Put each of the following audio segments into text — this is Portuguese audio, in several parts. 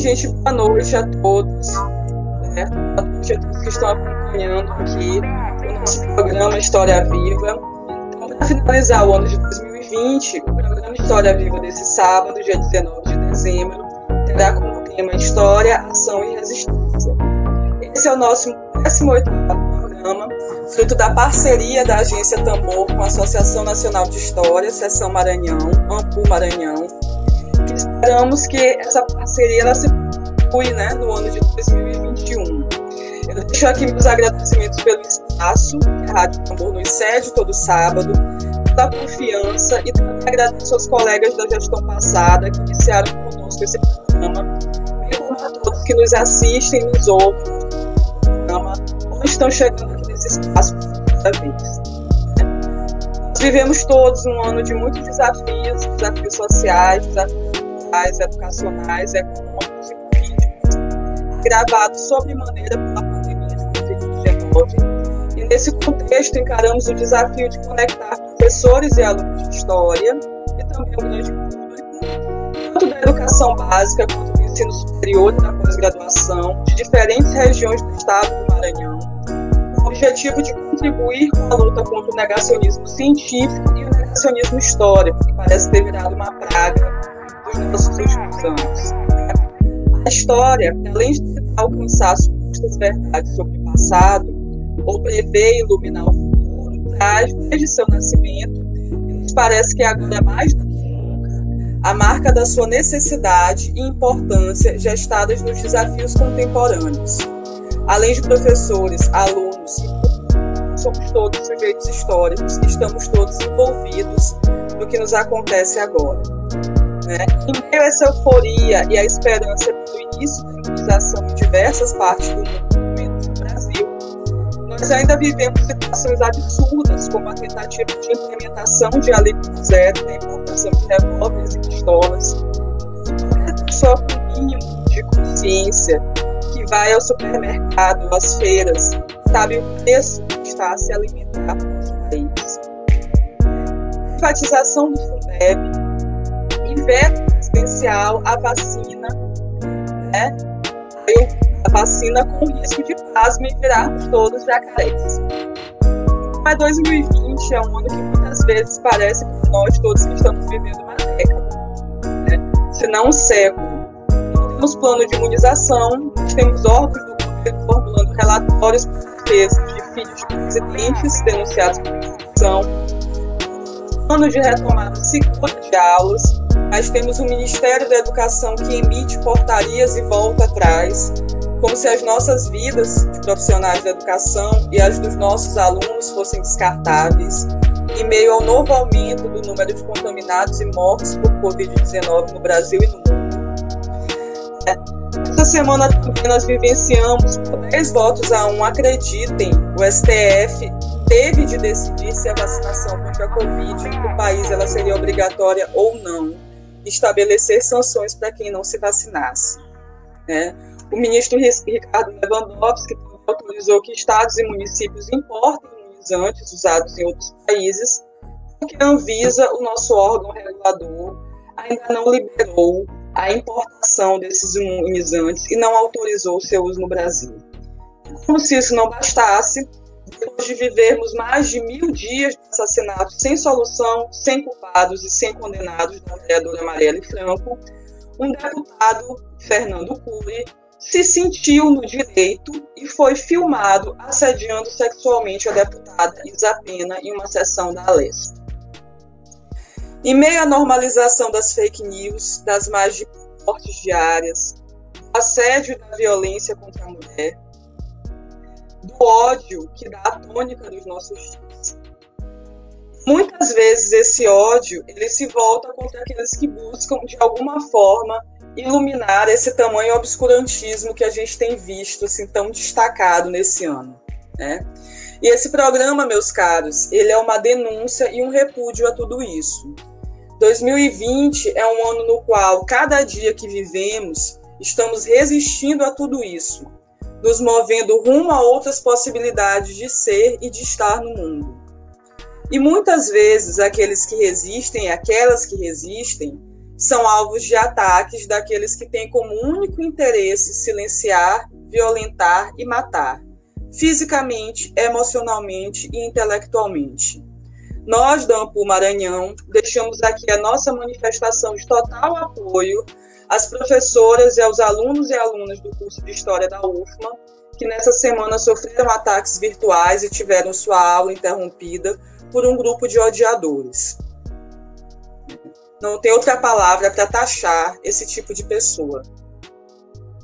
gente, boa noite a todos. Né? Boa noite a todos que estão acompanhando aqui o nosso programa História Viva. Então, para finalizar o ano de 2020, o programa História Viva desse sábado, dia 19 de dezembro, terá como tema História, Ação e Resistência. Esse é o nosso 18 programa, fruto da parceria da Agência Tambor com a Associação Nacional de História, Seção Maranhão, Ampu Maranhão, esperamos que essa parceria ela se conclui né, no ano de 2021. Eu deixo aqui meus agradecimentos pelo espaço que a Rádio Tambor nos cede todo sábado, pela confiança e também agradeço aos colegas da gestão passada que iniciaram conosco esse programa, como a todos que nos assistem, nos ouvem programa, ou estão chegando aqui nesse espaço pela vez. Nós vivemos todos um ano de muitos desafios, desafios sociais, desafios sociais, educacionais, econômicos e políticos, gravados sobremaneira pela pandemia de Covid-19. E nesse contexto encaramos o desafio de conectar professores e alunos de história e também o grande público, tanto da educação básica quanto do ensino superior e da pós-graduação, de diferentes regiões do estado do Maranhão, com o objetivo de contribuir com a luta contra o negacionismo científico e o negacionismo histórico, que parece ter virado uma praga últimos anos. A história, além de alcançar supostas verdades sobre o passado, ou prever e iluminar o futuro, traz, desde seu nascimento, nos parece que agora mais do que nunca, a marca da sua necessidade e importância gestadas nos desafios contemporâneos. Além de professores, alunos e somos todos sujeitos históricos, estamos todos envolvidos no que nos acontece agora. Né? Em meio a essa euforia e a esperança pelo início da imunização em diversas partes do mundo, no Brasil, nós ainda vivemos situações absurdas, como a tentativa de implementação de alíquota zero na importação de revólveres e pistolas. Qualquer pessoa com mínimo de consciência que vai ao supermercado, às feiras, sabe o preço que está a se alimentar no nosso país. Privatização do Fundeb, veto presidencial a vacina, né? A vacina com risco de plasma e virarmos todos jacarés. Mas 2020 é um ano que muitas vezes parece para nós todos que estamos vivendo uma década, né? se não um século. Não temos plano de imunização, temos órgãos do governo formulando relatórios por defesa de filhos de presidentes denunciados por corrupção, plano de retomada segura de aulas, mas temos o Ministério da Educação que emite portarias e volta atrás, como se as nossas vidas de profissionais da educação e as dos nossos alunos fossem descartáveis, em meio ao novo aumento do número de contaminados e mortos por Covid-19 no Brasil e no mundo. Essa semana também nós vivenciamos, por 10 votos a 1, acreditem, o STF teve de decidir se a vacinação contra a Covid no país ela seria obrigatória ou não estabelecer sanções para quem não se vacinasse. Né? O ministro Ricardo Lewandowski autorizou que estados e municípios importem imunizantes usados em outros países, porque a Anvisa, o nosso órgão regulador, ainda não liberou a importação desses imunizantes e não autorizou seu uso no Brasil. Como se isso não bastasse, depois de vivermos mais de mil dias de assassinato sem solução, sem culpados e sem condenados da vereadora Marielle Franco, um deputado, Fernando Cury, se sentiu no direito e foi filmado assediando sexualmente a deputada Isa Pena em uma sessão da Alesp. Em meio à normalização das fake news, das mais de mortes diárias, assédio da violência contra a mulher, ódio que dá a tônica dos nossos dias. Muitas vezes esse ódio ele se volta contra aqueles que buscam de alguma forma iluminar esse tamanho obscurantismo que a gente tem visto assim tão destacado nesse ano, né? E esse programa, meus caros, ele é uma denúncia e um repúdio a tudo isso. 2020 é um ano no qual cada dia que vivemos estamos resistindo a tudo isso, nos movendo rumo a outras possibilidades de ser e de estar no mundo. E muitas vezes aqueles que resistem, aquelas que resistem, são alvos de ataques daqueles que têm como único interesse silenciar, violentar e matar, fisicamente, emocionalmente e intelectualmente. Nós, da Ampul Maranhão, deixamos aqui a nossa manifestação de total apoio às professoras e aos alunos e alunas do curso de História da UFMA, que nessa semana sofreram ataques virtuais e tiveram sua aula interrompida por um grupo de odiadores. Não tem outra palavra para taxar esse tipo de pessoa.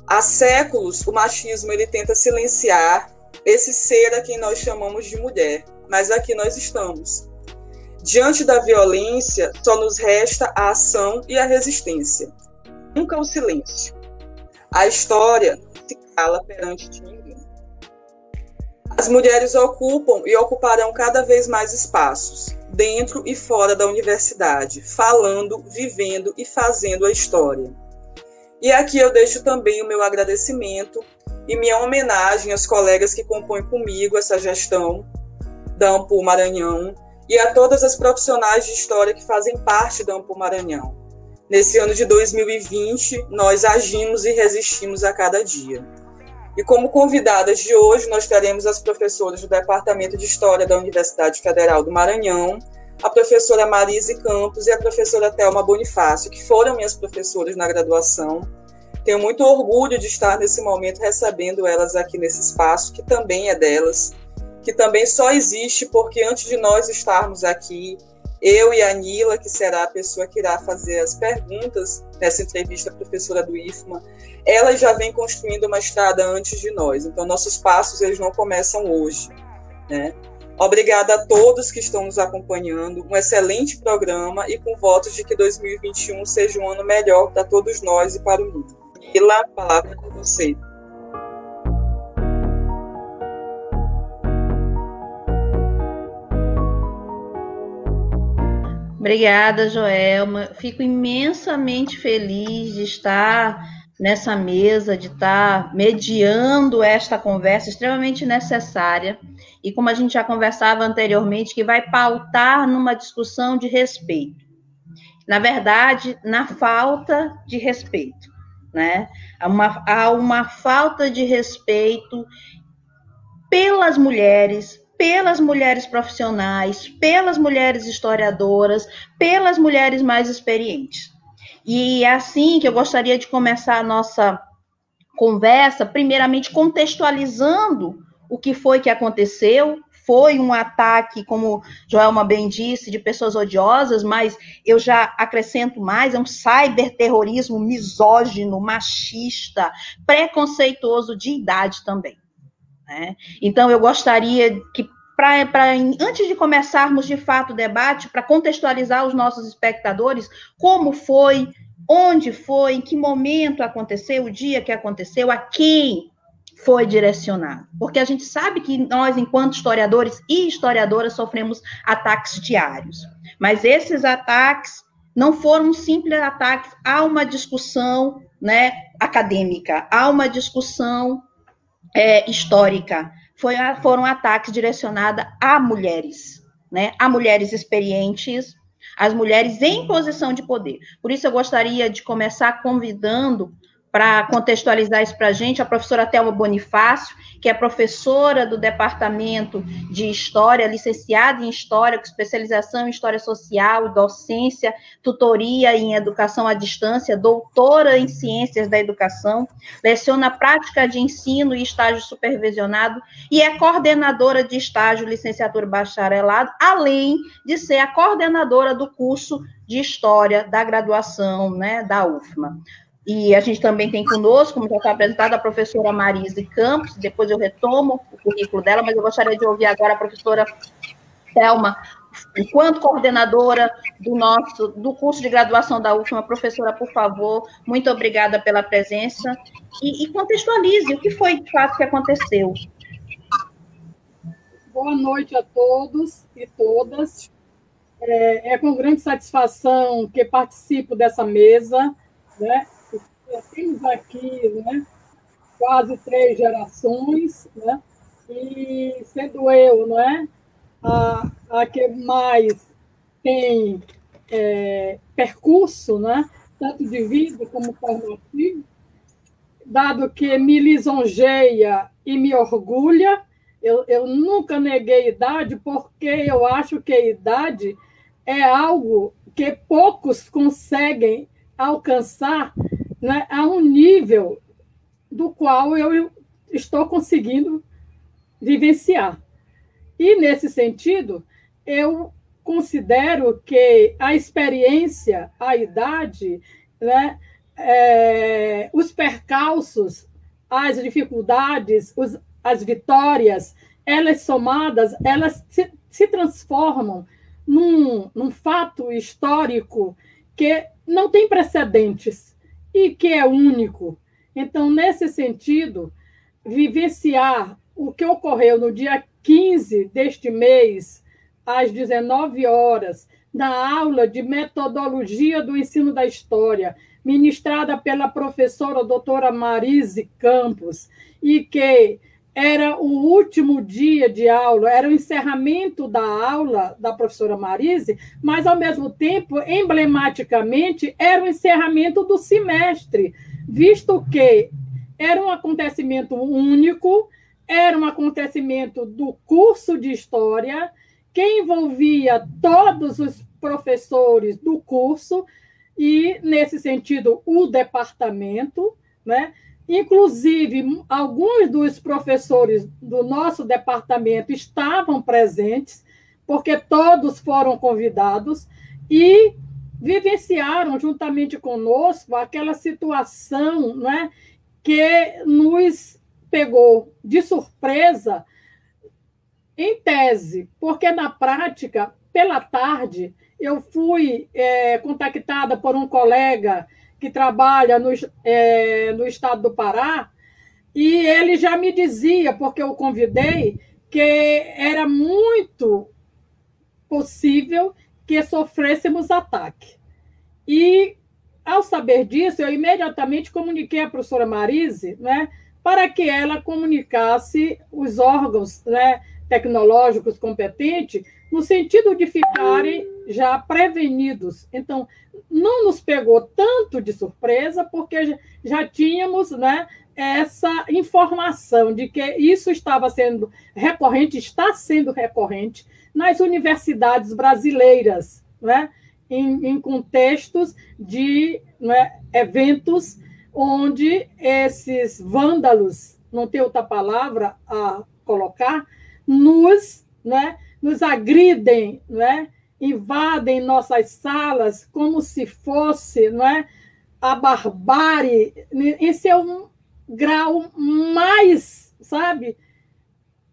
Há séculos, o machismo ele tenta silenciar esse ser a quem nós chamamos de mulher, mas aqui nós estamos. Diante da violência, só nos resta a ação e a resistência. Nunca o silêncio. A história se cala perante ninguém. As mulheres ocupam e ocuparão cada vez mais espaços, dentro e fora da universidade, falando, vivendo e fazendo a história. E aqui eu deixo também o meu agradecimento e minha homenagem aos colegas que compõem comigo essa gestão da Ampul Maranhão e a todas as profissionais de história que fazem parte da Ampul Maranhão. Nesse ano de 2020, nós agimos e resistimos a cada dia. E como convidadas de hoje, nós teremos as professoras do Departamento de História da Universidade Federal do Maranhão, a professora Marise Campos e a professora Thelma Bonifácio, que foram minhas professoras na graduação. Tenho muito orgulho de estar nesse momento recebendo elas aqui nesse espaço, que também é delas, que também só existe porque antes de nós estarmos aqui, eu e a Nila, que será a pessoa que irá fazer as perguntas nessa entrevista, a professora do IFMA, ela já vem construindo uma estrada antes de nós. Então, nossos passos eles não começam hoje. Né? Obrigada a todos que estão nos acompanhando. Um excelente programa e com votos de que 2021 seja um ano melhor para todos nós e para o mundo. Mila, a palavra com você. Obrigada, Joelma. Fico imensamente feliz de estar nessa mesa, de estar mediando esta conversa extremamente necessária e como a gente já conversava anteriormente, que vai pautar numa discussão de respeito. Na verdade, na falta de respeito, né? Há uma, há uma falta de respeito pelas mulheres, pelas mulheres profissionais, pelas mulheres historiadoras, pelas mulheres mais experientes. E é assim que eu gostaria de começar a nossa conversa, primeiramente contextualizando o que foi que aconteceu. Foi um ataque, como Joelma bem disse, de pessoas odiosas, mas eu já acrescento mais: é um cyberterrorismo misógino, machista, preconceituoso de idade também. Né? Então, eu gostaria que Pra, pra, antes de começarmos de fato o debate, para contextualizar os nossos espectadores, como foi, onde foi, em que momento aconteceu, o dia que aconteceu, a quem foi direcionado. Porque a gente sabe que nós, enquanto historiadores e historiadoras, sofremos ataques diários. Mas esses ataques não foram simples ataques, há uma discussão né, acadêmica, há uma discussão é, histórica, foi, foram ataques direcionados a mulheres, né? A mulheres experientes, as mulheres em posição de poder. Por isso, eu gostaria de começar convidando para contextualizar isso para a gente, a professora Thelma Bonifácio, que é professora do Departamento de História, licenciada em História, com especialização em História Social, docência, tutoria em Educação à Distância, doutora em Ciências da Educação, leciona prática de ensino e estágio supervisionado e é coordenadora de estágio licenciatura bacharelado, além de ser a coordenadora do curso de História da graduação né, da UFMA. E a gente também tem conosco, como já está apresentado, a professora Marise Campos, depois eu retomo o currículo dela, mas eu gostaria de ouvir agora a professora Thelma, enquanto coordenadora do nosso do curso de graduação da última professora, por favor, muito obrigada pela presença e, e contextualize o que foi de fato que aconteceu. Boa noite a todos e todas. É, é com grande satisfação que participo dessa mesa, né? Temos aqui né, quase três gerações, né, e sendo eu não é, a, a que mais tem é, percurso né, tanto de vida como formativo, dado que me lisonjeia e me orgulha. Eu, eu nunca neguei idade, porque eu acho que a idade é algo que poucos conseguem alcançar né, a um nível do qual eu estou conseguindo vivenciar. E, nesse sentido, eu considero que a experiência, a idade, né, é, os percalços, as dificuldades, os, as vitórias, elas somadas, elas se, se transformam num, num fato histórico que não tem precedentes e que é único. Então, nesse sentido, vivenciar o que ocorreu no dia 15 deste mês, às 19 horas, na aula de metodologia do ensino da história, ministrada pela professora doutora Marise Campos, e que era o último dia de aula, era o encerramento da aula da professora Marise, mas, ao mesmo tempo, emblematicamente, era o encerramento do semestre, visto que era um acontecimento único, era um acontecimento do curso de História, que envolvia todos os professores do curso, e, nesse sentido, o departamento, né? Inclusive, alguns dos professores do nosso departamento estavam presentes, porque todos foram convidados e vivenciaram juntamente conosco aquela situação né, que nos pegou de surpresa em tese, porque na prática, pela tarde, eu fui é, contactada por um colega que trabalha no, é, no estado do Pará, e ele já me dizia, porque eu convidei, que era muito possível que sofrêssemos ataque. E, ao saber disso, eu imediatamente comuniquei à professora Marise né, para que ela comunicasse os órgãos né, tecnológicos competentes no sentido de ficarem já prevenidos. Então, não nos pegou tanto de surpresa, porque já tínhamos né, essa informação de que isso estava sendo recorrente, está sendo recorrente nas universidades brasileiras, né, em, em contextos de né, eventos onde esses vândalos, não tem outra palavra a colocar, nos, né, nos agridem, né, invadem nossas salas como se fosse não é, a barbárie. Esse é um grau mais, sabe?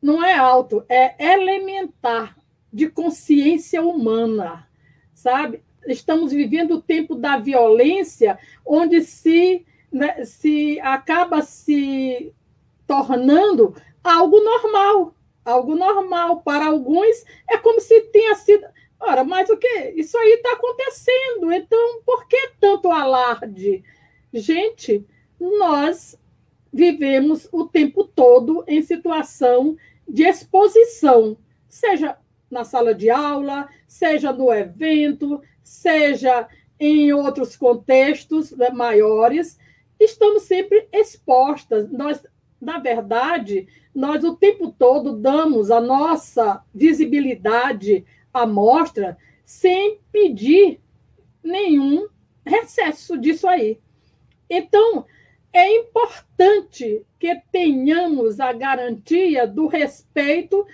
Não é alto, é elementar de consciência humana, sabe? Estamos vivendo o tempo da violência, onde se, né, se acaba se tornando algo normal, algo normal. Para alguns, é como se tenha sido. Ora, mas o que? Isso aí está acontecendo. Então, por que tanto alarde? Gente, nós vivemos o tempo todo em situação de exposição, seja na sala de aula, seja no evento, seja em outros contextos né, maiores, estamos sempre expostas. Nós, na verdade, nós o tempo todo damos a nossa visibilidade amostra sem pedir nenhum recesso disso aí. Então, é importante que tenhamos a garantia do respeito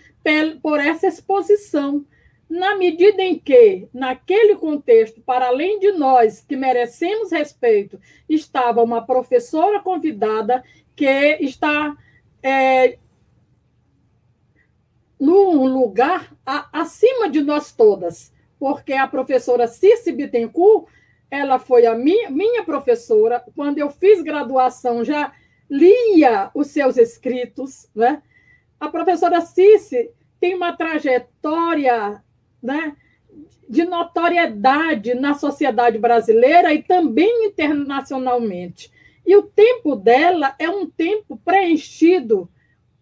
por essa exposição, na medida em que, naquele contexto, para além de nós que merecemos respeito, estava uma professora convidada que está é, num lugar a, acima de nós todas, porque a professora Cici Bittencourt, ela foi a minha, minha professora, quando eu fiz graduação, já lia os seus escritos, né? A professora Cici tem uma trajetória, né, de notoriedade na sociedade brasileira e também internacionalmente. E o tempo dela é um tempo preenchido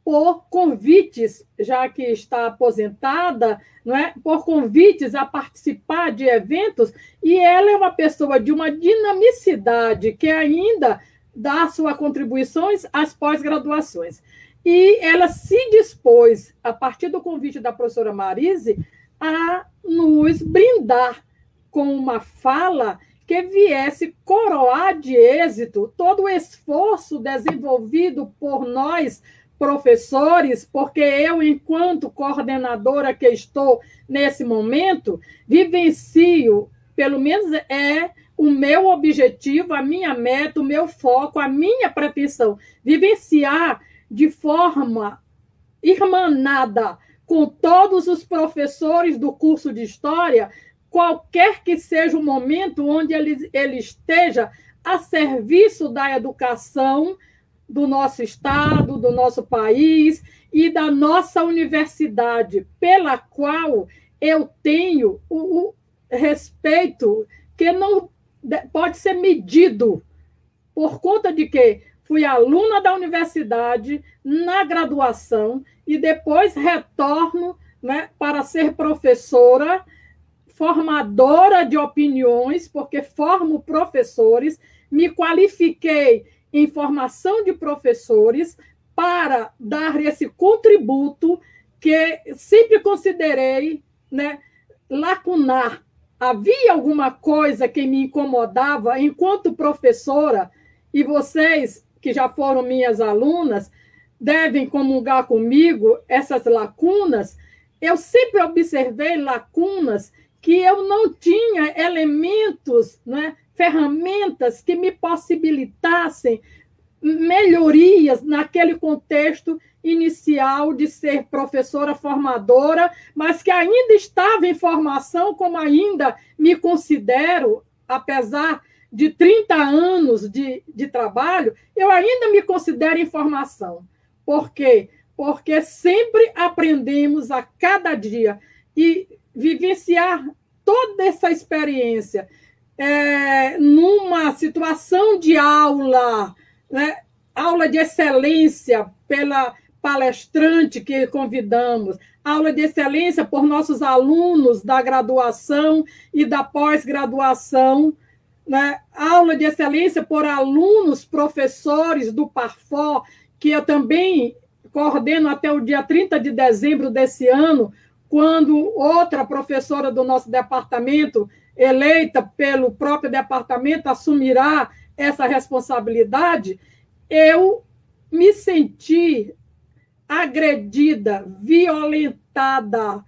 por convites, já que está aposentada, não é? por convites a participar de eventos, e ela é uma pessoa de uma dinamicidade que ainda dá suas contribuições às pós-graduações. E ela se dispôs, a partir do convite da professora Marise, a nos brindar com uma fala que viesse coroar de êxito todo o esforço desenvolvido por nós, professores, porque eu, enquanto coordenadora que estou nesse momento, vivencio, pelo menos é o meu objetivo, a minha meta, o meu foco, a minha pretensão, vivenciar de forma irmanada com todos os professores do curso de História, qualquer que seja o momento onde ele, ele esteja a serviço da educação, do nosso Estado, do nosso país e da nossa universidade, pela qual eu tenho o, o respeito que não pode ser medido. Por conta de que fui aluna da universidade na graduação e depois retorno né, para ser professora, formadora de opiniões, porque formo professores, me qualifiquei em formação de professores para dar esse contributo que sempre considerei né, lacunar. Havia alguma coisa que me incomodava enquanto professora, e vocês que já foram minhas alunas devem comungar comigo essas lacunas. Eu sempre observei lacunas que eu não tinha elementos né, ferramentas que me possibilitassem melhorias naquele contexto inicial de ser professora formadora, mas que ainda estava em formação, como ainda me considero, apesar de 30 anos de, de trabalho, eu ainda me considero em formação. Por quê? Porque sempre aprendemos a cada dia e vivenciar toda essa experiência é, numa situação de aula, né, aula de excelência pela palestrante que convidamos, aula de excelência por nossos alunos da graduação e da pós-graduação, né, aula de excelência por alunos, professores do Parfó, que eu também coordeno até o dia 30 de dezembro desse ano, quando outra professora do nosso departamento eleita pelo próprio departamento, assumirá essa responsabilidade, eu me senti agredida, violentada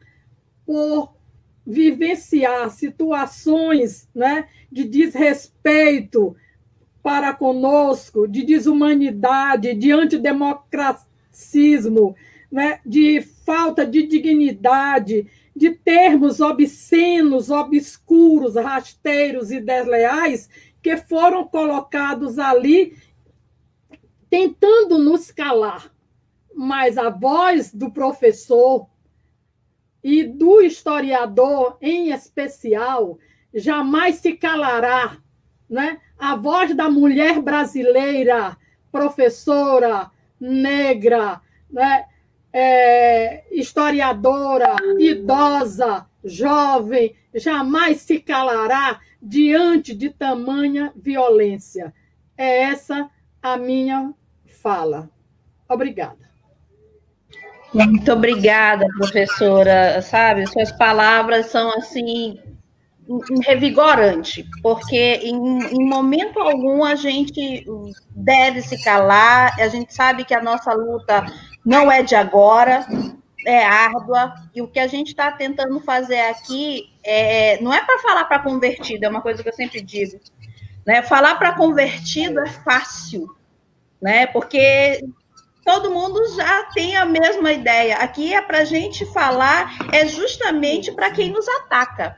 por vivenciar situações né, de desrespeito para conosco, de desumanidade, de antidemocracismo, né, de falta de dignidade, de termos obscenos, obscuros, rasteiros e desleais que foram colocados ali tentando nos calar. Mas a voz do professor e do historiador em especial jamais se calará, né? A voz da mulher brasileira, professora negra, né? É, historiadora, idosa, jovem, jamais se calará diante de tamanha violência. É essa a minha fala. Obrigada. Muito obrigada, professora. Sabe, suas palavras são assim revigorante, porque em, em, momento algum a gente deve se calar, a gente sabe que a nossa luta não é de agora, é árdua, e o que a gente está tentando fazer aqui é, não é para falar para convertido, é uma coisa que eu sempre digo. Né? Falar para convertido é fácil, né? porque todo mundo já tem a mesma ideia. Aqui é para a gente falar, é justamente para quem nos ataca.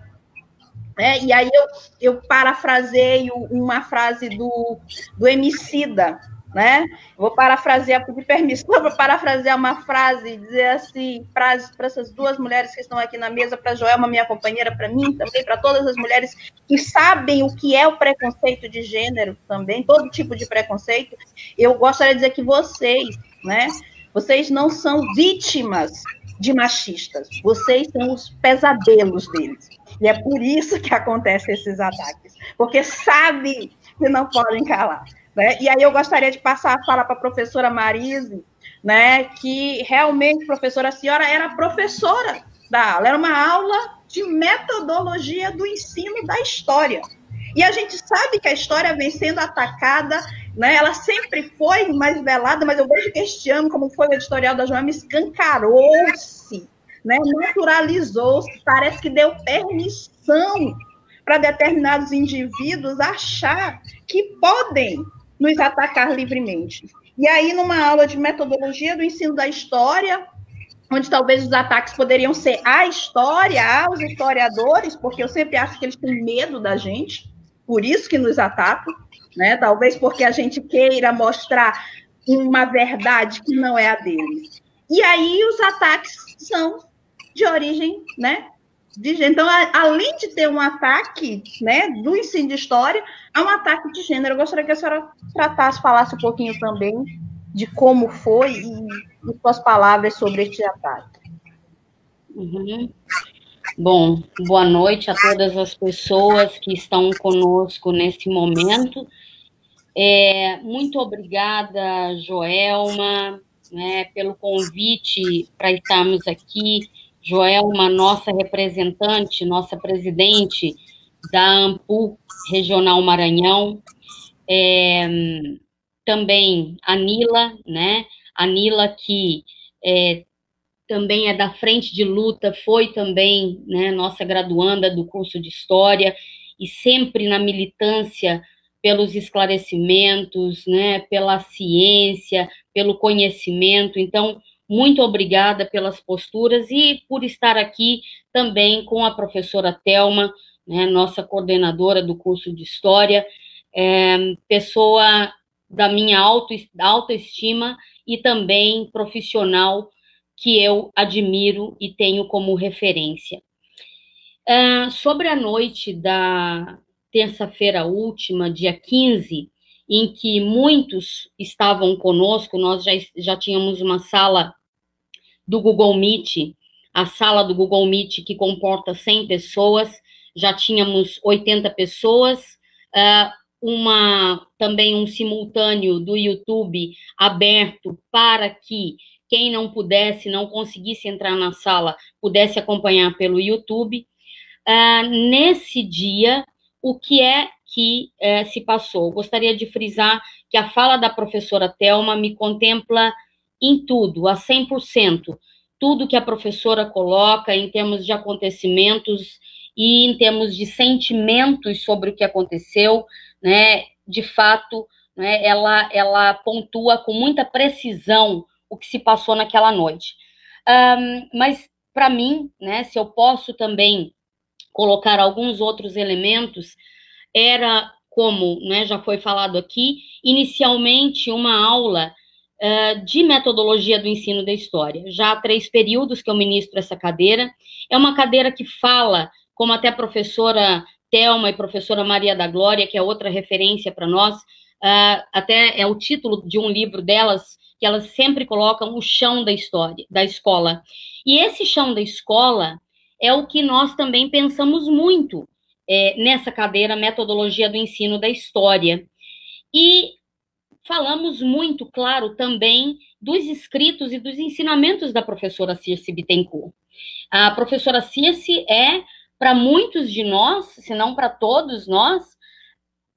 Né? E aí eu, eu parafraseio uma frase do, do Emicida, né? Vou parafrasear, pedir permissão para parafrasear uma frase, dizer assim, para essas duas mulheres que estão aqui na mesa, para Joelma, minha companheira, para mim também, para todas as mulheres que sabem o que é o preconceito de gênero também, todo tipo de preconceito, eu gostaria de dizer que vocês, né, Vocês não são vítimas de machistas. Vocês são os pesadelos deles. E é por isso que acontecem esses ataques. Porque sabe que não podem calar. Né? E aí eu gostaria de passar a fala para a professora Marise, né, que realmente, professora, a senhora era professora da aula, era uma aula de metodologia do ensino da história. E a gente sabe que a história vem sendo atacada, né? ela sempre foi mais velada, mas eu vejo que este ano, como foi o editorial da Joana, escancarou-se, né? naturalizou-se, parece que deu permissão para determinados indivíduos achar que podem nos atacar livremente. E aí, numa aula de metodologia do ensino da história, onde talvez os ataques poderiam ser à história, aos historiadores, porque eu sempre acho que eles têm medo da gente, por isso que nos atacam, né? Talvez porque a gente queira mostrar uma verdade que não é a deles. E aí os ataques são de origem, né? Então, além de ter um ataque, né, do ensino de história, há um ataque de gênero. Eu gostaria que a senhora tratasse, falasse um pouquinho também de como foi e, e suas palavras sobre este ataque. Uhum. Bom, boa noite a todas as pessoas que estão conosco nesse momento. É, muito obrigada, Joelma, né, pelo convite para estarmos aqui. Joelma, nossa representante, nossa presidente da AMPU Regional Maranhão. É, também a Nila, né? A Nila que é, também é da frente de luta, foi também né, nossa graduanda do curso de História, e sempre na militância pelos esclarecimentos, né, pela ciência, pelo conhecimento. Então, muito obrigada pelas posturas e por estar aqui também com a professora Telma, né, nossa coordenadora do curso de História, é, pessoa da minha auto, autoestima e também profissional que eu admiro e tenho como referência. Uh, sobre a noite da terça-feira última, dia 15, em que muitos estavam conosco, nós já, já tínhamos uma sala do Google Meet, a sala do Google Meet que comporta 100 pessoas, já tínhamos 80 pessoas, uma também um simultâneo do YouTube aberto para que quem não pudesse, não conseguisse entrar na sala, pudesse acompanhar pelo YouTube. Nesse dia, o que é que se passou? Eu gostaria de frisar que a fala da professora Telma me contempla em tudo, a 100%. Tudo que a professora coloca em termos de acontecimentos e em termos de sentimentos sobre o que aconteceu, né? De fato, né, ela, ela pontua com muita precisão o que se passou naquela noite. Um, mas, para mim, né, se eu posso também colocar alguns outros elementos, era como né, já foi falado aqui, inicialmente uma aula de metodologia do ensino da história. Já há três períodos que eu ministro essa cadeira. É uma cadeira que fala, como até a professora Thelma e professora Maria da Glória, que é outra referência para nós, uh, até é o título de um livro delas, que elas sempre colocam o chão da história, da escola. E esse chão da escola é o que nós também pensamos muito é, nessa cadeira Metodologia do Ensino da História. E falamos muito, claro, também dos escritos e dos ensinamentos da professora Circe Bittencourt. A professora Circe é, para muitos de nós, se não para todos nós,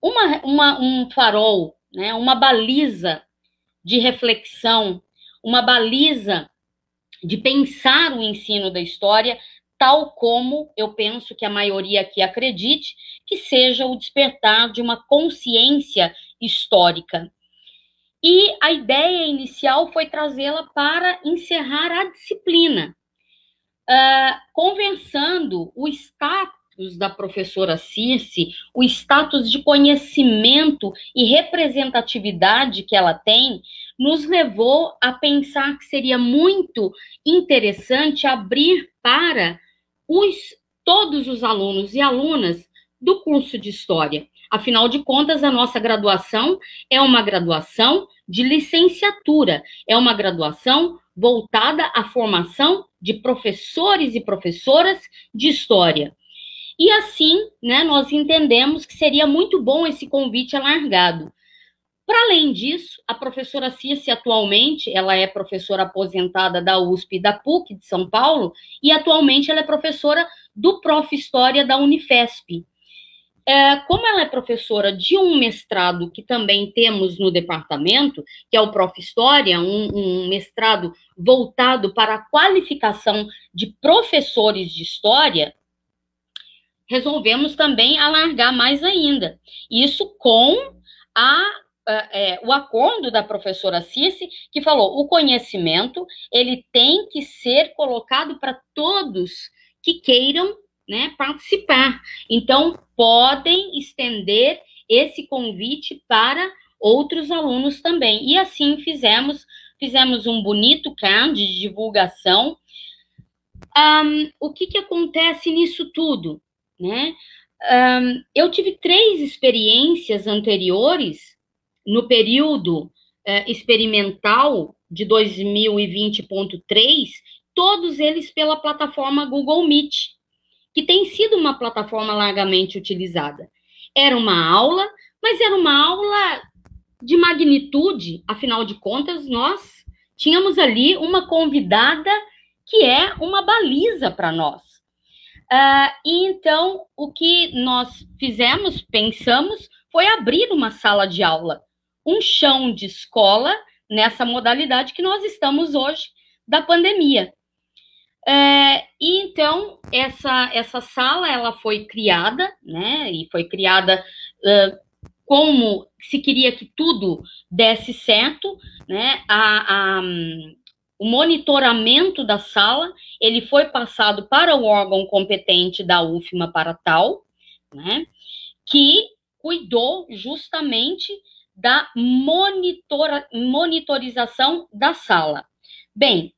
uma, uma, um farol, né, uma baliza de reflexão, uma baliza de pensar o ensino da história, tal como eu penso que a maioria aqui acredite, que seja o despertar de uma consciência histórica. E a ideia inicial foi trazê-la para encerrar a disciplina, uh, conversando o status da professora Circe, o status de conhecimento e representatividade que ela tem, nos levou a pensar que seria muito interessante abrir para os todos os alunos e alunas do curso de história. Afinal de contas, a nossa graduação é uma graduação de licenciatura, é uma graduação voltada à formação de professores e professoras de história. E assim, né, nós entendemos que seria muito bom esse convite alargado. Para além disso, a professora Cici atualmente, ela é professora aposentada da USP e da PUC de São Paulo, e atualmente ela é professora do Prof. História da Unifesp. É, como ela é professora de um mestrado que também temos no departamento, que é o Prof. História, um, um mestrado voltado para a qualificação de professores de história, resolvemos também alargar mais ainda. Isso com a, é, o acordo da professora Cici, que falou: o conhecimento ele tem que ser colocado para todos que queiram né, participar. Então, podem estender esse convite para outros alunos também. E assim fizemos, fizemos um bonito card de divulgação. Um, o que, que acontece nisso tudo? Né? Um, eu tive três experiências anteriores no período uh, experimental de 2020.3, todos eles pela plataforma Google Meet que tem sido uma plataforma largamente utilizada. Era uma aula, mas era uma aula de magnitude, afinal de contas, nós tínhamos ali uma convidada que é uma baliza para nós. Uh, e então, o que nós fizemos, pensamos, foi abrir uma sala de aula, um chão de escola nessa modalidade que nós estamos hoje da pandemia. É, e então essa essa sala ela foi criada, né? E foi criada uh, como se queria que tudo desse certo, né? A, a, o monitoramento da sala ele foi passado para o órgão competente da UFMA para tal, né? Que cuidou justamente da monitora, monitorização da sala. Bem,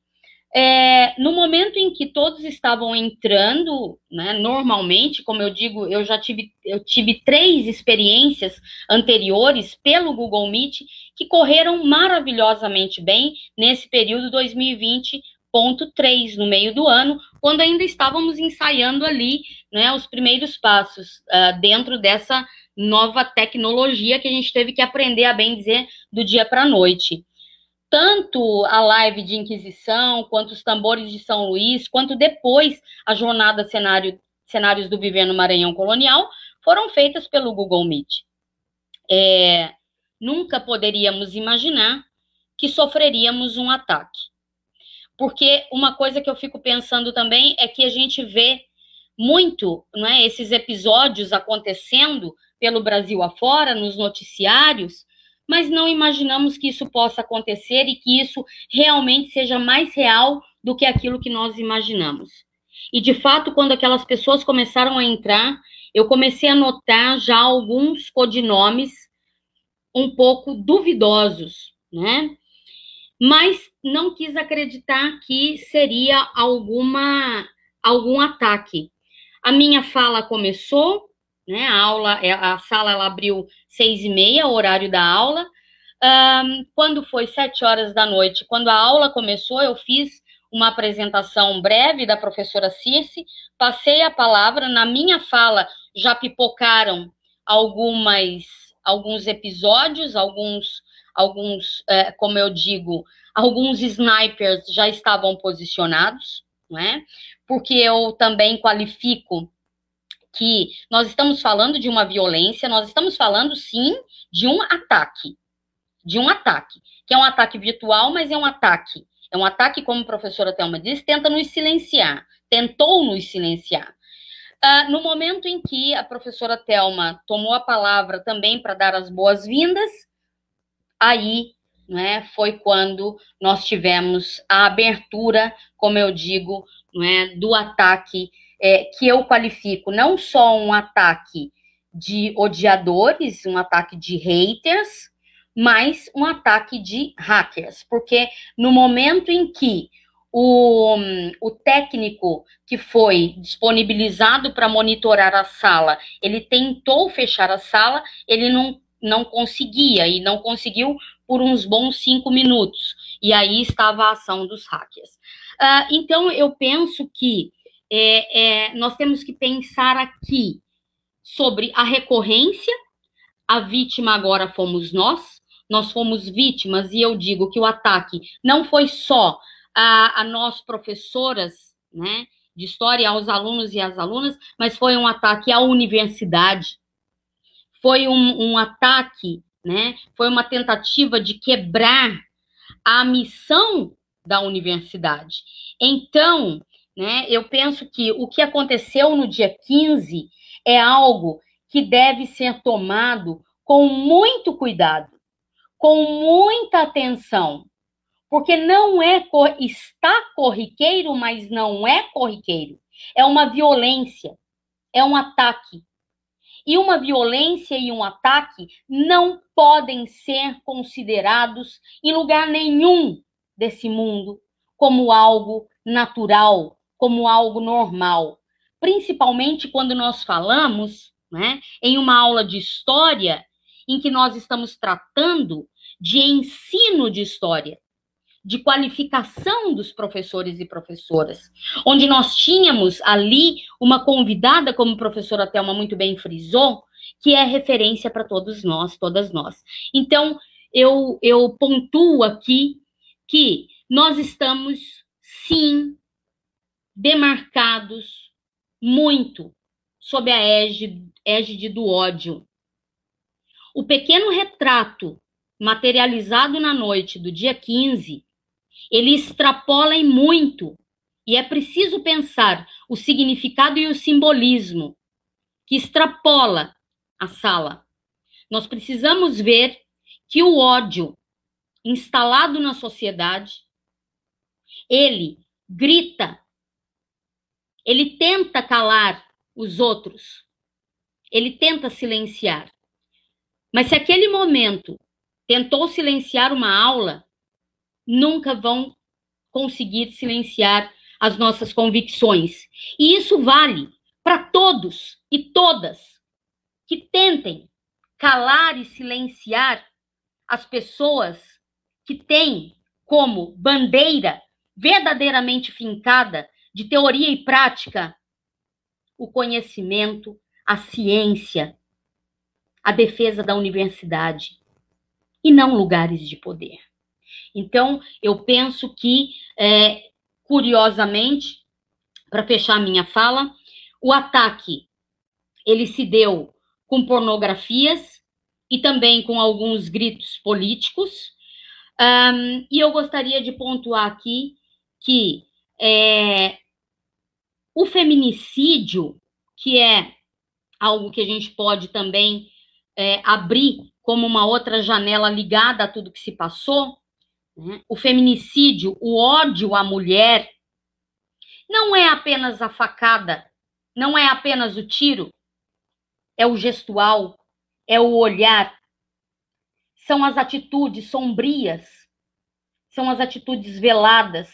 é, no momento em que todos estavam entrando, né, normalmente, como eu digo, eu já tive, eu tive três experiências anteriores pelo Google Meet que correram maravilhosamente bem nesse período 2020.3, no meio do ano, quando ainda estávamos ensaiando ali né, os primeiros passos uh, dentro dessa nova tecnologia que a gente teve que aprender a bem dizer do dia para a noite tanto a live de Inquisição, quanto os tambores de São Luís, quanto depois a jornada cenário, Cenários do Viver no Maranhão Colonial, foram feitas pelo Google Meet. É, nunca poderíamos imaginar que sofreríamos um ataque. Porque uma coisa que eu fico pensando também é que a gente vê muito é, esses episódios acontecendo pelo Brasil afora, nos noticiários, mas não imaginamos que isso possa acontecer e que isso realmente seja mais real do que aquilo que nós imaginamos. E de fato, quando aquelas pessoas começaram a entrar, eu comecei a notar já alguns codinomes um pouco duvidosos, né? Mas não quis acreditar que seria alguma algum ataque. A minha fala começou né? A aula, é, a sala ela abriu seis e meia, o horário da aula. Um, quando foi sete horas da noite, quando a aula começou, eu fiz uma apresentação breve da professora Circe, passei a palavra, na minha fala já pipocaram algumas alguns episódios, alguns alguns, é, como eu digo, alguns snipers já estavam posicionados, né? Porque eu também qualifico que nós estamos falando de uma violência, nós estamos falando sim de um ataque. De um ataque, que é um ataque virtual, mas é um ataque. É um ataque, como a professora Thelma disse, tenta nos silenciar, tentou nos silenciar. Uh, no momento em que a professora Thelma tomou a palavra também para dar as boas-vindas, aí né, foi quando nós tivemos a abertura, como eu digo, né, do ataque é, que eu qualifico não só um ataque de odiadores, um ataque de haters, mas um ataque de hackers, porque no momento em que o, o técnico que foi disponibilizado para monitorar a sala, ele tentou fechar a sala, ele não, não conseguia, e não conseguiu por uns bons cinco minutos. E aí estava a ação dos hackers. Uh, então, eu penso que é, é, nós temos que pensar aqui sobre a recorrência. A vítima agora fomos nós, nós fomos vítimas, e eu digo que o ataque não foi só a, a nós professoras, né, de história, aos alunos e às alunas, mas foi um ataque à universidade, foi um, um ataque, né, foi uma tentativa de quebrar a missão da universidade. Então, né, eu penso que o que aconteceu no dia 15 é algo que deve ser tomado com muito cuidado, com muita atenção, porque não é está corriqueiro, mas não é corriqueiro. É uma violência, é um ataque. E uma violência e um ataque não podem ser considerados em lugar nenhum desse mundo como algo natural, como algo normal. Principalmente quando nós falamos, né, em uma aula de história, em que nós estamos tratando de ensino de história de qualificação dos professores e professoras, onde nós tínhamos ali uma convidada, como a professora Thelma muito bem frisou, que é referência para todos nós, todas nós. Então, eu, eu pontuo aqui que nós estamos, sim, demarcados muito sob a égide, égide do ódio. O pequeno retrato materializado na noite do dia 15 ele extrapola em muito. E é preciso pensar o significado e o simbolismo que extrapola a sala. Nós precisamos ver que o ódio instalado na sociedade, ele grita, ele tenta calar os outros, ele tenta silenciar. Mas se aquele momento tentou silenciar uma aula, nunca vão conseguir silenciar as nossas convicções. E isso vale para todos e todas que tentem calar e silenciar as pessoas que têm como bandeira verdadeiramente fincada de teoria e prática o conhecimento, a ciência, a defesa da universidade e não lugares de poder. Então, eu penso que, é, curiosamente, para fechar minha fala, o ataque ele se deu com pornografias e também com alguns gritos políticos. Um, e eu gostaria de pontuar aqui que é, o feminicídio, que é algo que a gente pode também é, abrir como uma outra janela ligada a tudo que se passou, né? O feminicídio, o ódio à mulher, não é apenas a facada, não é apenas o tiro, é o gestual, é o olhar, são as atitudes sombrias, são as atitudes veladas,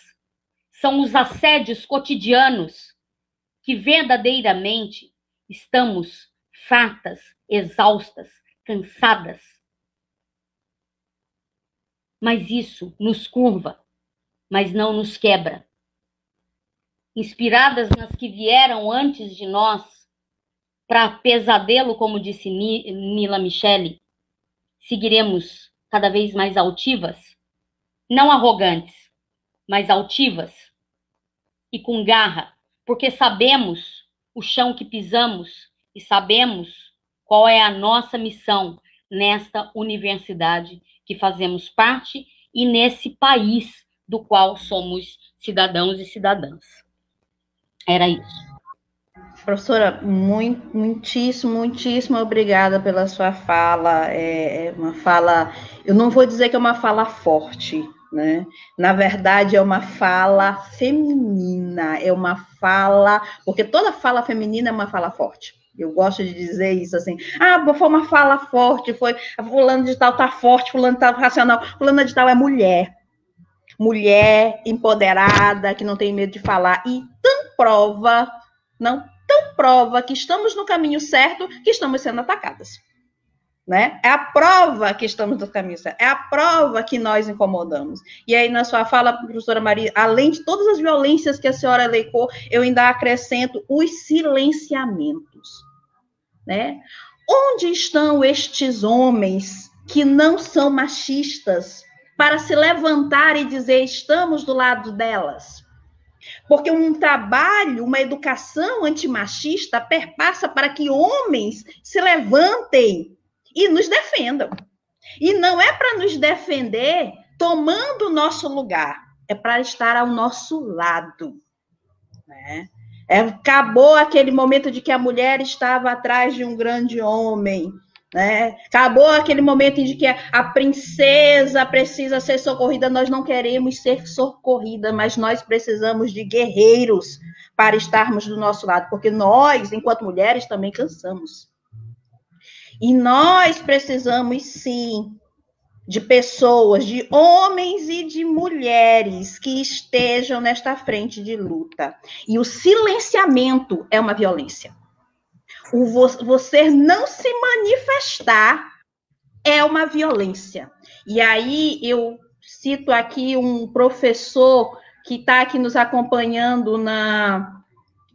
são os assédios cotidianos que verdadeiramente estamos fartas, exaustas, cansadas mas isso nos curva, mas não nos quebra. Inspiradas nas que vieram antes de nós, para pesadelo, como disse Nila Michele, seguiremos cada vez mais altivas, não arrogantes, mas altivas e com garra, porque sabemos o chão que pisamos e sabemos qual é a nossa missão nesta universidade que fazemos parte e nesse país do qual somos cidadãos e cidadãs. Era isso. Professora, muito, muitíssimo, muitíssimo obrigada pela sua fala. É, é uma fala, eu não vou dizer que é uma fala forte, né? Na verdade, é uma fala feminina, é uma fala, porque toda fala feminina é uma fala forte. Eu gosto de dizer isso assim. Ah, foi uma fala forte, foi fulano de tal tá forte, fulano tá racional, fulano de tal é mulher. mulher empoderada, que não tem medo de falar, e tão prova, não tão prova que estamos no caminho certo que estamos sendo atacadas. Né? É a prova que estamos no caminho certo, é a prova que nós incomodamos. E aí, na sua fala, professora Maria, além de todas as violências que a senhora elencou, eu ainda acrescento os silenciamentos. Né? Onde estão estes homens que não são machistas para se levantar e dizer estamos do lado delas? Porque um trabalho, uma educação antimachista perpassa para que homens se levantem e nos defendam. E não é para nos defender tomando o nosso lugar, é para estar ao nosso lado. Né? É, acabou aquele momento de que a mulher estava atrás de um grande homem. Né? Acabou aquele momento em que a princesa precisa ser socorrida. Nós não queremos ser socorrida, mas nós precisamos de guerreiros para estarmos do nosso lado, porque nós, enquanto mulheres, também cansamos. E nós precisamos sim de pessoas, de homens e de mulheres que estejam nesta frente de luta. E o silenciamento é uma violência. O você não se manifestar é uma violência. E aí eu cito aqui um professor que está aqui nos acompanhando na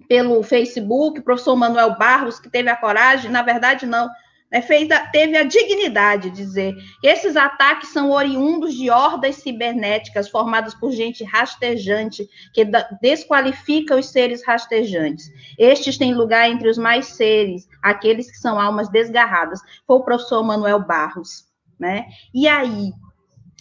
pelo Facebook, o professor Manuel Barros, que teve a coragem, na verdade não, né, fez a, teve a dignidade de dizer que esses ataques são oriundos de hordas cibernéticas formadas por gente rastejante que da, desqualifica os seres rastejantes. Estes têm lugar entre os mais seres, aqueles que são almas desgarradas. Foi o professor Manuel Barros. Né? E aí,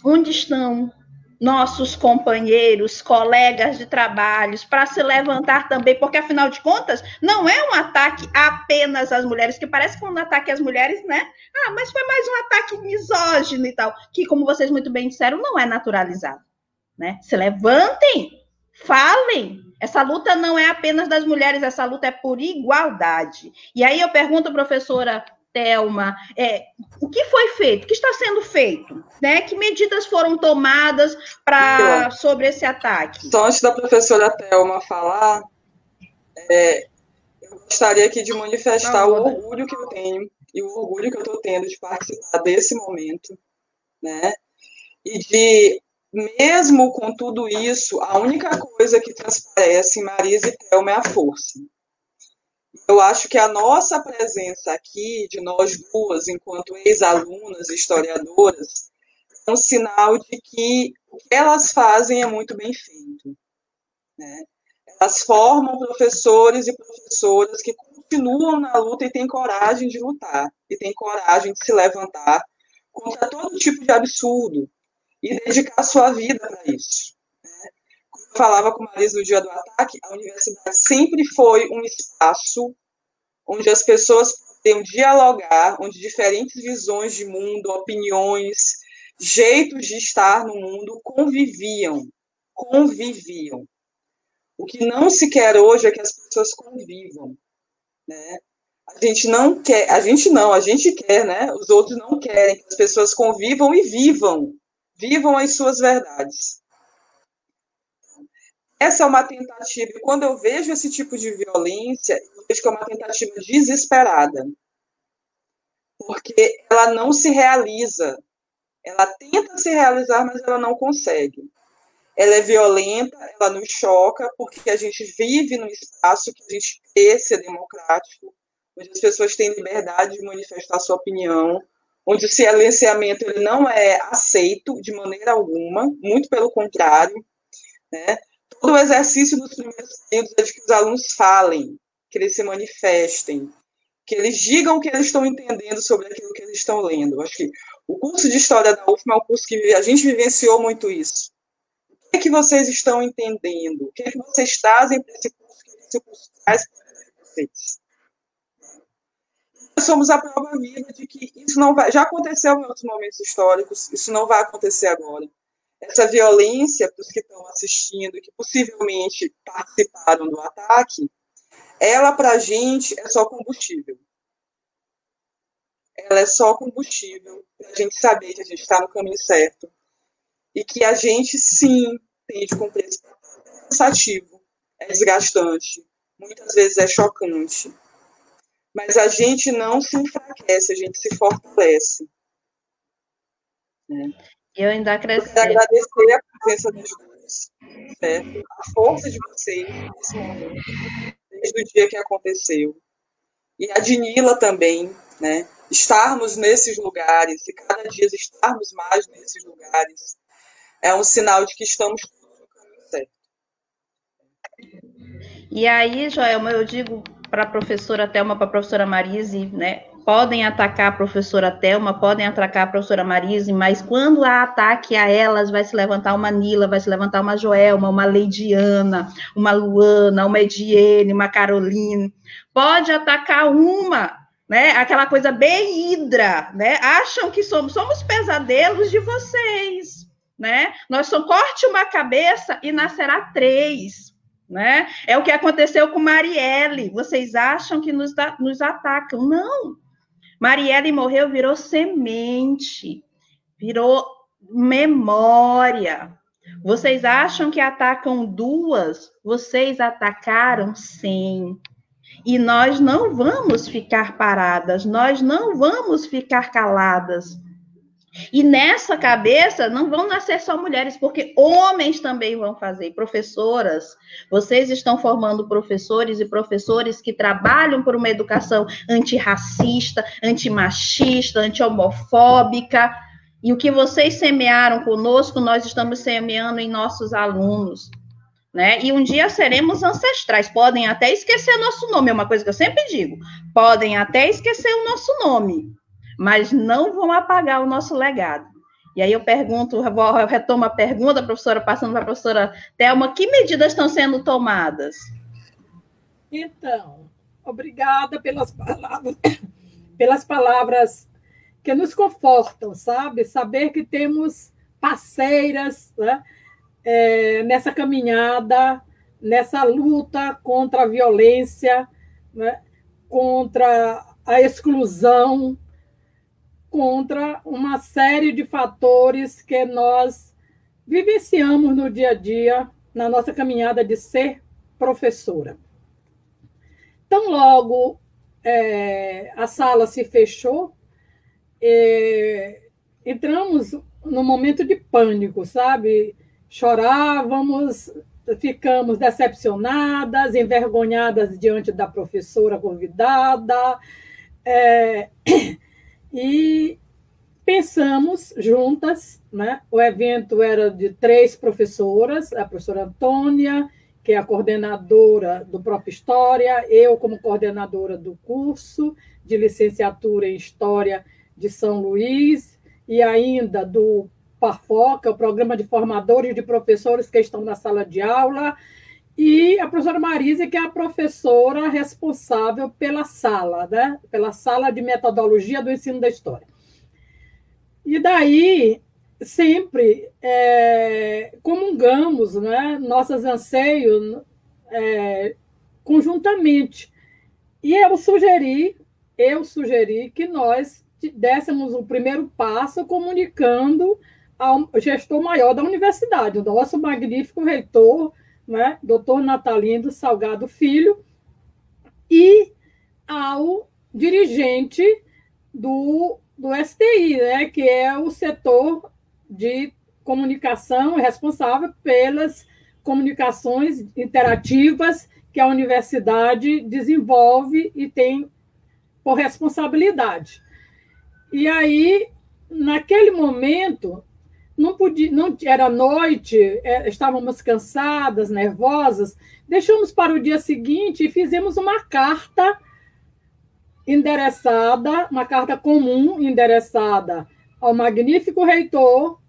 onde estão nossos companheiros, colegas de trabalhos, para se levantar também, porque afinal de contas, não é um ataque apenas às mulheres, que parece que é um ataque às mulheres, né? Ah, mas foi mais um ataque misógino e tal, que, como vocês muito bem disseram, não é naturalizado, né? Se levantem, falem. Essa luta não é apenas das mulheres, essa luta é por igualdade. E aí eu pergunto, professora Thelma, é, o que foi feito? O que está sendo feito? Né? Que medidas foram tomadas para sobre esse ataque? Só antes da professora Thelma falar, é, eu gostaria aqui de manifestar o orgulho que eu tenho e o orgulho que eu estou tendo de participar desse momento, né? E de, mesmo com tudo isso, a única coisa que transparece em Marisa e Thelma é a força eu acho que a nossa presença aqui, de nós duas, enquanto ex-alunas, historiadoras, é um sinal de que o que elas fazem é muito bem feito. Né? Elas formam professores e professoras que continuam na luta e têm coragem de lutar, e têm coragem de se levantar contra todo tipo de absurdo e dedicar sua vida para isso falava com o Marisa no dia do ataque, a universidade sempre foi um espaço onde as pessoas podiam dialogar, onde diferentes visões de mundo, opiniões, jeitos de estar no mundo conviviam, conviviam. O que não se quer hoje é que as pessoas convivam, né? A gente não quer, a gente não, a gente quer, né? Os outros não querem que as pessoas convivam e vivam, vivam as suas verdades. Essa é uma tentativa, quando eu vejo esse tipo de violência, eu vejo que é uma tentativa desesperada. Porque ela não se realiza. Ela tenta se realizar, mas ela não consegue. Ela é violenta, ela nos choca, porque a gente vive num espaço que a gente quer ser democrático, onde as pessoas têm liberdade de manifestar sua opinião, onde o silenciamento ele não é aceito de maneira alguma, muito pelo contrário, né? Todo o exercício dos primeiros períodos é de que os alunos falem, que eles se manifestem, que eles digam o que eles estão entendendo sobre aquilo que eles estão lendo. Acho que o curso de História da UFMA é um curso que a gente vivenciou muito isso. O que é que vocês estão entendendo? O que é que vocês trazem para esse curso que esse curso traz para vocês? Nós somos a prova viva de que isso não vai. Já aconteceu em outros momentos históricos, isso não vai acontecer agora essa violência para os que estão assistindo que possivelmente participaram do ataque, ela para a gente é só combustível. Ela é só combustível para a gente saber que a gente está no caminho certo e que a gente, sim, tem de cumprir. É cansativo, é desgastante, muitas vezes é chocante. Mas a gente não se enfraquece, a gente se fortalece. Né? Eu ainda acrescento. Eu agradecer a presença dos dois, certo? a força de vocês nesse momento, desde o dia que aconteceu. E a Dinila também, né? Estarmos nesses lugares e cada dia estarmos mais nesses lugares é um sinal de que estamos no caminho certo. E aí, Joelma, eu digo para a professora Thelma, para a professora Marise, né? Podem atacar a professora Thelma, podem atacar a professora Marise, mas quando há ataque a elas, vai se levantar uma Nila, vai se levantar uma Joelma, uma Leidiana, uma Luana, uma Ediene, uma Caroline. Pode atacar uma, né? Aquela coisa bem hidra, né? Acham que somos, somos pesadelos de vocês, né? Nós só corte uma cabeça e nascerá três né? É o que aconteceu com Marielle. Vocês acham que nos, nos atacam? Não. Marielle morreu, virou semente, virou memória. Vocês acham que atacam duas? Vocês atacaram cem. E nós não vamos ficar paradas, nós não vamos ficar caladas. E nessa cabeça não vão nascer só mulheres, porque homens também vão fazer. Professoras, vocês estão formando professores e professores que trabalham por uma educação antirracista, antimachista, anti-homofóbica. E o que vocês semearam conosco, nós estamos semeando em nossos alunos. Né? E um dia seremos ancestrais. Podem até esquecer nosso nome, é uma coisa que eu sempre digo. Podem até esquecer o nosso nome, mas não vão apagar o nosso legado. E aí eu pergunto, eu retomo a pergunta, professora, passando para a professora Thelma, que medidas estão sendo tomadas? Então, obrigada pelas palavras, pelas palavras que nos confortam, sabe? Saber que temos parceiras né? é, nessa caminhada, nessa luta contra a violência, né? contra a exclusão, contra uma série de fatores que nós vivenciamos no dia a dia, na nossa caminhada de ser professora. Tão logo é, a sala se fechou, é, entramos num momento de pânico, sabe? Chorávamos, ficamos decepcionadas, envergonhadas diante da professora convidada. É, e pensamos juntas, né? O evento era de três professoras, a professora Antônia, que é a coordenadora do próprio História, eu como coordenadora do curso de licenciatura em História de São Luís e ainda do PAFOCA, o Programa de Formadores de Professores que estão na sala de aula, e a professora Marisa, que é a professora responsável pela sala, né? pela sala de metodologia do ensino da história. E daí, sempre é, comungamos né? nossos anseios é, conjuntamente. E eu sugeri, eu sugeri que nós dessemos o primeiro passo comunicando ao gestor maior da universidade, o nosso magnífico reitor, né, doutor Natalino Salgado Filho, e ao dirigente do, do STI, né, que é o setor de comunicação responsável pelas comunicações interativas que a universidade desenvolve e tem por responsabilidade. E aí, naquele momento, não podia, não era noite, é, estávamos cansadas, nervosas. Deixamos para o dia seguinte e fizemos uma carta endereçada, uma carta comum endereçada ao magnífico reitor,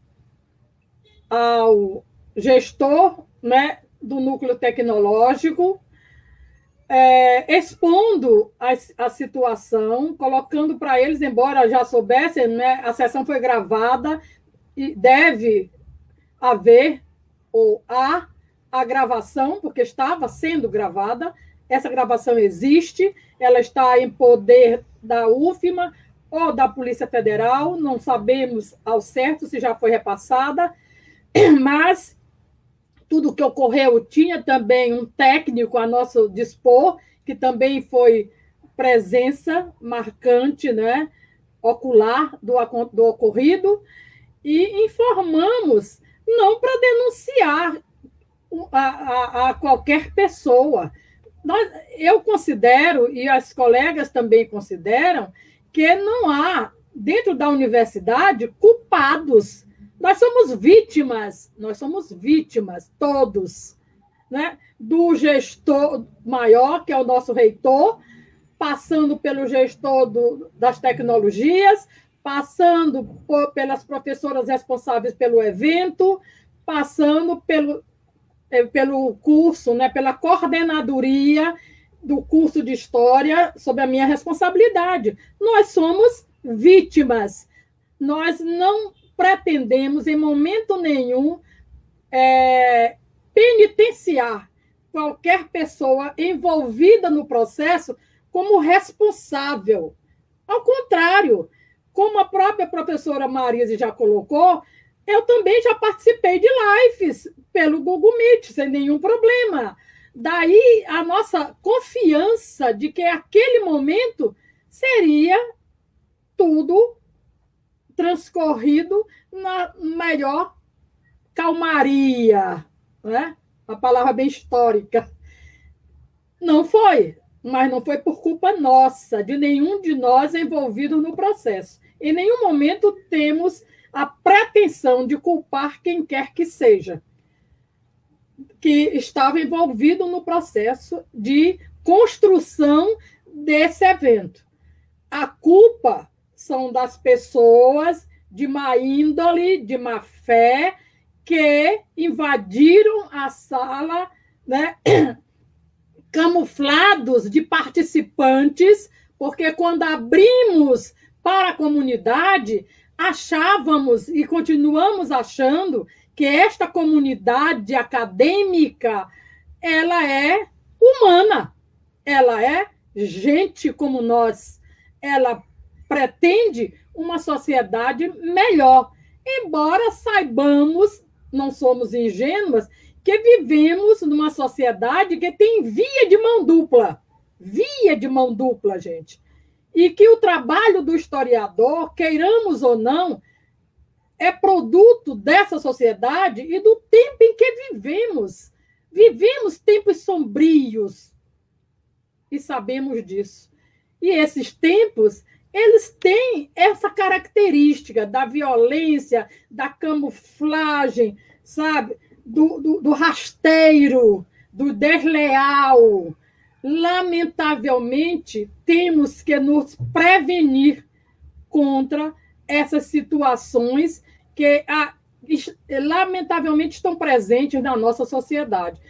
ao gestor né, do núcleo tecnológico, é, expondo a, a, situação, colocando para eles, embora já soubessem, né, a sessão foi gravada, e deve haver ou há a gravação, porque estava sendo gravada, essa gravação existe, ela está em poder da UFMA ou da Polícia Federal, não sabemos ao certo se já foi repassada, Mas tudo que ocorreu tinha também um técnico a nosso dispor, que também foi presença marcante, né, ocular do, do ocorrido, e informamos, não para denunciar a, a, a, qualquer pessoa. Nós, eu considero, e as colegas também consideram, que não há, dentro da universidade, culpados. Nós somos vítimas, nós somos vítimas, todos, né? do gestor maior, que é o nosso reitor, passando pelo gestor do, das tecnologias, passando por, pelas professoras responsáveis pelo evento, passando pelo, é, pelo curso, né, pela coordenadoria do curso de História, sob a minha responsabilidade. Nós somos vítimas. Nós não pretendemos, em momento nenhum, é, penitenciar qualquer pessoa envolvida no processo como responsável. Ao contrário, como a própria professora Marisa já colocou, eu também já participei de lives pelo Google Meet, sem nenhum problema. Daí a nossa confiança de que aquele momento seria tudo transcorrido na melhor calmaria, né? A palavra bem histórica. Não foi mas não foi por culpa nossa, de nenhum de nós envolvido no processo. Em nenhum momento temos a pretensão de culpar quem quer que seja, que estava envolvido no processo de construção desse evento. A culpa são das pessoas de má índole, de má fé, que invadiram a sala, né? camuflados de participantes, porque quando abrimos para a comunidade, achávamos e continuamos achando que esta comunidade acadêmica ela é humana, ela é gente como nós, ela pretende uma sociedade melhor. Embora saibamos, não somos ingênuas, que vivemos numa sociedade que tem via de mão dupla. Via de mão dupla, gente. E que o trabalho do historiador, queiramos ou não, é produto dessa sociedade e do tempo em que vivemos. Vivemos tempos sombrios e sabemos disso. E esses tempos, eles têm essa característica da violência, da camuflagem, sabe? Do, do, do rasteiro, do desleal. Lamentavelmente, temos que nos prevenir contra essas situações que, lamentavelmente, estão presentes na nossa sociedade.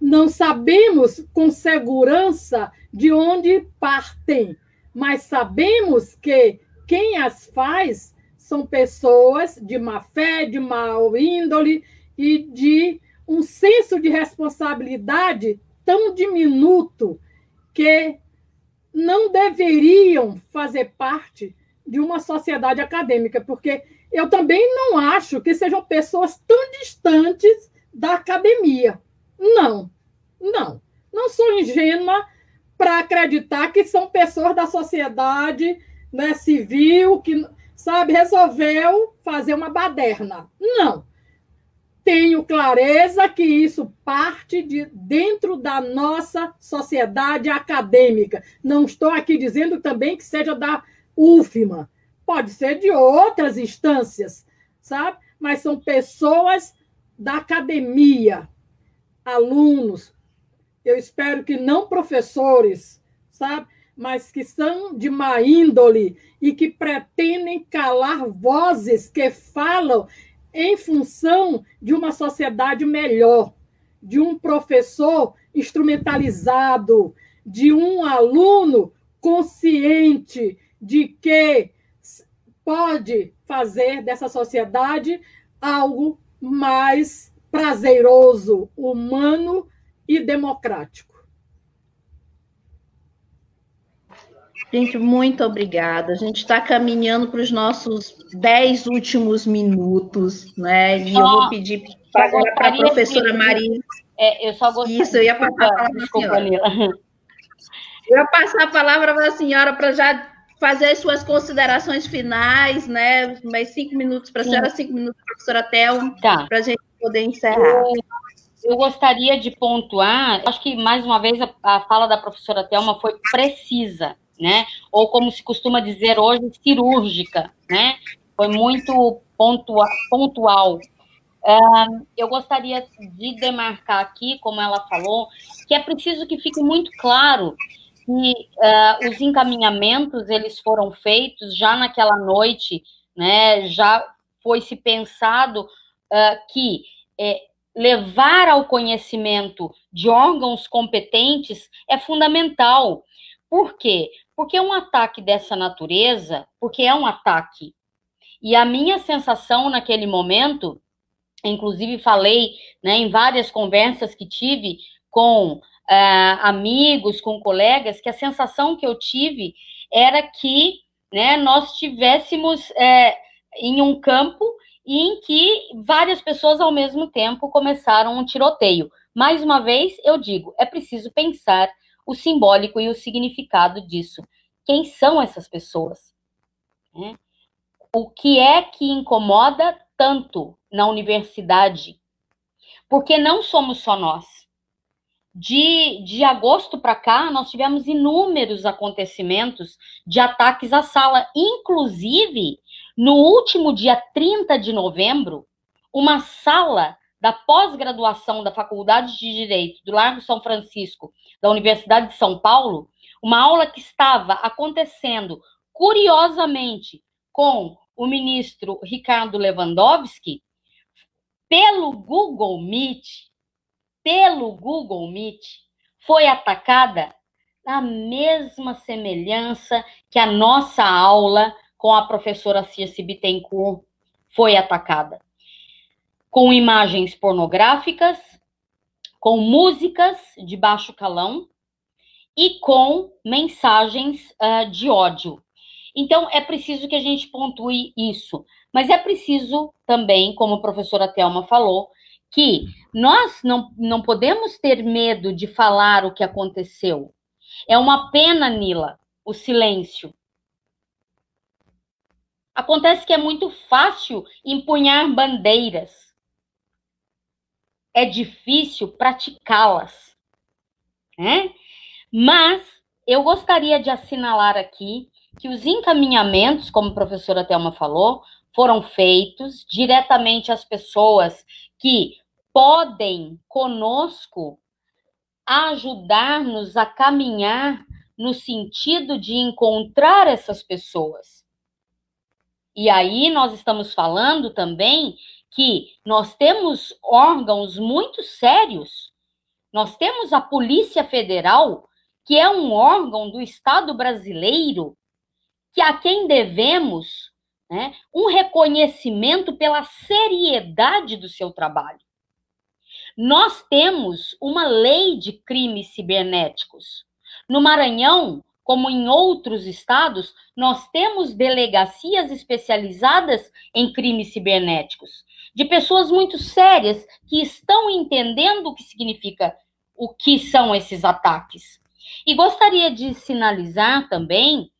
Não sabemos com segurança de onde partem, mas sabemos que quem as faz são pessoas de má fé, de mau índole, e de um senso de responsabilidade tão diminuto que não deveriam fazer parte de uma sociedade acadêmica, porque eu também não acho que sejam pessoas tão distantes da academia. Não, não. Não sou ingênua para acreditar que são pessoas da sociedade né, civil que, sabe, resolveu fazer uma baderna. Não tenho clareza que isso parte de dentro da nossa sociedade acadêmica. Não estou aqui dizendo também que seja da UFMA. Pode ser de outras instâncias, sabe? Mas são pessoas da academia, alunos. Eu espero que não professores, sabe? Mas que são de má índole e que pretendem calar vozes que falam em função de uma sociedade melhor, de um professor instrumentalizado, de um aluno consciente de que pode fazer dessa sociedade algo mais prazeroso, humano e democrático. Gente, muito obrigada. A gente está caminhando para os nossos dez últimos minutos, né? E oh, eu vou pedir para a professora de... Maria. É, eu só gostaria. Isso, eu ia passar a palavra Desculpa, Eu ia passar a palavra para a senhora para já fazer as suas considerações finais, né? Mais cinco minutos para a senhora, cinco minutos para a professora Thelma, tá. para a gente poder encerrar. Eu, eu, gostaria de pontuar, acho que mais uma vez a, a fala da professora Thelma foi precisa né? Ou como se costuma dizer hoje, cirúrgica, né? Foi muito pontua, pontual. Uh, eu gostaria de demarcar aqui, como ela falou, que é preciso que fique muito claro que uh, os encaminhamentos eles foram feitos já naquela noite, né? Já foi se pensado uh, que é, levar ao conhecimento de órgãos competentes é fundamental. Por quê? Porque um ataque dessa natureza, porque é um ataque. E a minha sensação naquele momento, inclusive falei né, em várias conversas que tive com uh, amigos, com colegas, que a sensação que eu tive era que né, nós tivéssemos é, em um campo em que várias pessoas ao mesmo tempo começaram um tiroteio. Mais uma vez, eu digo, é preciso pensar o simbólico e o significado disso. Quem são essas pessoas? Né? O que é que incomoda tanto na universidade? Porque não somos só nós. De, de agosto para cá, nós tivemos inúmeros acontecimentos de ataques à sala. Inclusive, no último dia 30 de novembro, uma sala da pós-graduação da Faculdade de Direito do Largo São Francisco, da Universidade de São Paulo, uma aula que estava acontecendo, curiosamente, com o ministro Ricardo Lewandowski, pelo Google Meet, pelo Google Meet, foi atacada na mesma semelhança que a nossa aula com a professora Circe Bittencourt foi atacada com imagens pornográficas, com músicas de baixo calão e com mensagens uh, de ódio. Então, é preciso que a gente pontue isso. Mas é preciso também, como a professora Thelma falou, que nós não, não podemos ter medo de falar o que aconteceu. É uma pena, Nila, o silêncio. Acontece que é muito fácil empunhar bandeiras é difícil praticá-las. Né? Mas eu gostaria de assinalar aqui que os encaminhamentos, como a professora Thelma falou, foram feitos diretamente às pessoas que podem conosco ajudar-nos a caminhar no sentido de encontrar essas pessoas. E aí nós estamos falando também que nós temos órgãos muito sérios. Nós temos a Polícia Federal, que é um órgão do Estado brasileiro, que a quem devemos né, um reconhecimento pela seriedade do seu trabalho. Nós temos uma lei de crimes cibernéticos. No Maranhão, como em outros estados, nós temos delegacias especializadas em crimes cibernéticos de pessoas muito sérias que estão entendendo o que significa o que são esses ataques. E gostaria de sinalizar também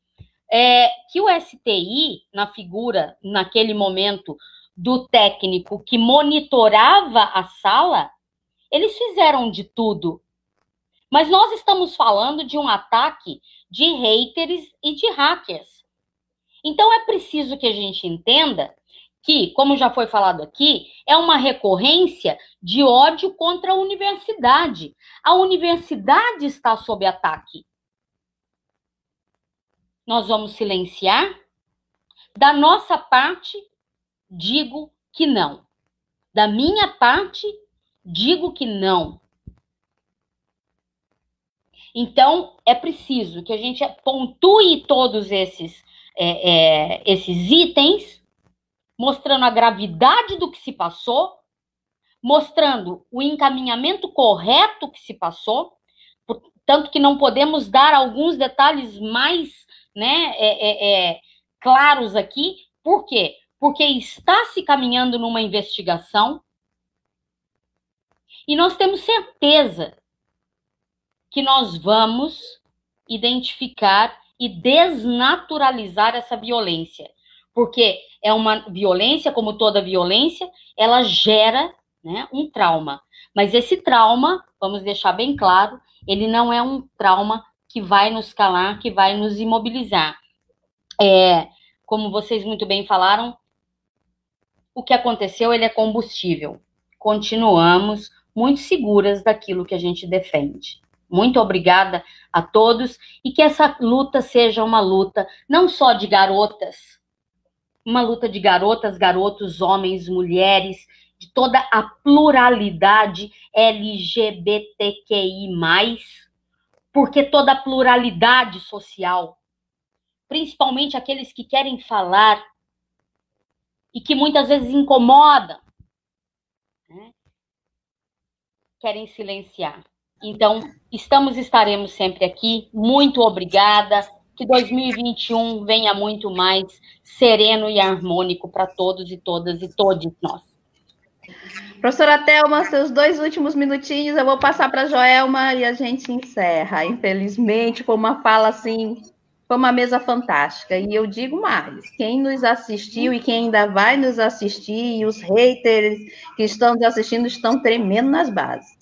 é, que o STI, na figura, naquele momento, do técnico que monitorava a sala, eles fizeram de tudo. Mas nós estamos falando de um ataque de haters e de hackers. Então é preciso que a gente entenda que, como já foi falado aqui, é uma recorrência de ódio contra a universidade. A universidade está sob ataque. Nós vamos silenciar? Da nossa parte, digo que não. Da minha parte, digo que não. Então, é preciso que a gente pontue todos esses, é, é, esses itens mostrando a gravidade do que se passou, mostrando o encaminhamento correto que se passou, tanto que não podemos dar alguns detalhes mais né, é, é, é, claros aqui. Por quê? Porque está se caminhando numa investigação e nós temos certeza que nós vamos identificar e desnaturalizar essa violência. Porque é uma violência, como toda violência, ela gera né, um trauma. Mas esse trauma, vamos deixar bem claro, ele não é um trauma que vai nos calar, que vai nos imobilizar. É, como vocês muito bem falaram, o que aconteceu ele é combustível. Continuamos muito seguras daquilo que a gente defende. Muito obrigada a todos e que essa luta seja uma luta não só de garotas, uma luta de garotas, garotos, homens, mulheres, de toda a pluralidade LGBTQI, porque toda a pluralidade social, principalmente aqueles que querem falar e que muitas vezes incomodam, né? querem silenciar. Então, estamos estaremos sempre aqui. Muito obrigada. Que 2021 venha muito mais sereno e harmônico para todos e todas e todos nós. Professora Thelma, seus dois últimos minutinhos, eu vou passar para a Joelma e a gente encerra. Infelizmente, foi uma fala assim, foi uma mesa fantástica. E eu digo mais: quem nos assistiu e quem ainda vai nos assistir, e os haters que estão nos assistindo estão tremendo nas bases.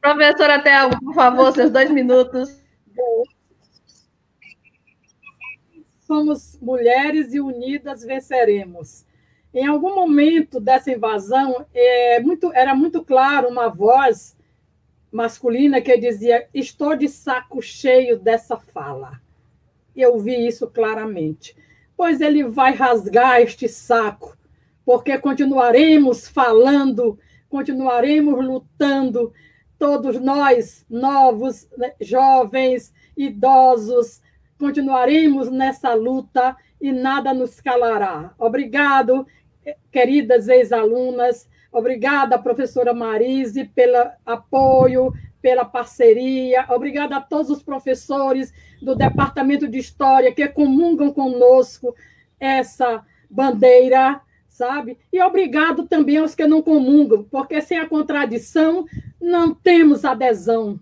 Professora Thelma, por favor, seus dois minutos. Somos mulheres e unidas venceremos. Em algum momento dessa invasão, é, muito, era muito claro uma voz masculina que dizia: Estou de saco cheio dessa fala. Eu vi isso claramente. Pois ele vai rasgar este saco, porque continuaremos falando, continuaremos lutando, todos nós, novos, né, jovens, idosos, continuaremos nessa luta e nada nos calará. Obrigado queridas ex-alunas. Obrigada, professora Marise, pelo apoio, pela parceria. Obrigada a todos os professores do Departamento de História que comungam conosco essa bandeira, sabe? E obrigado também aos que não comungam, porque sem a contradição não temos adesão.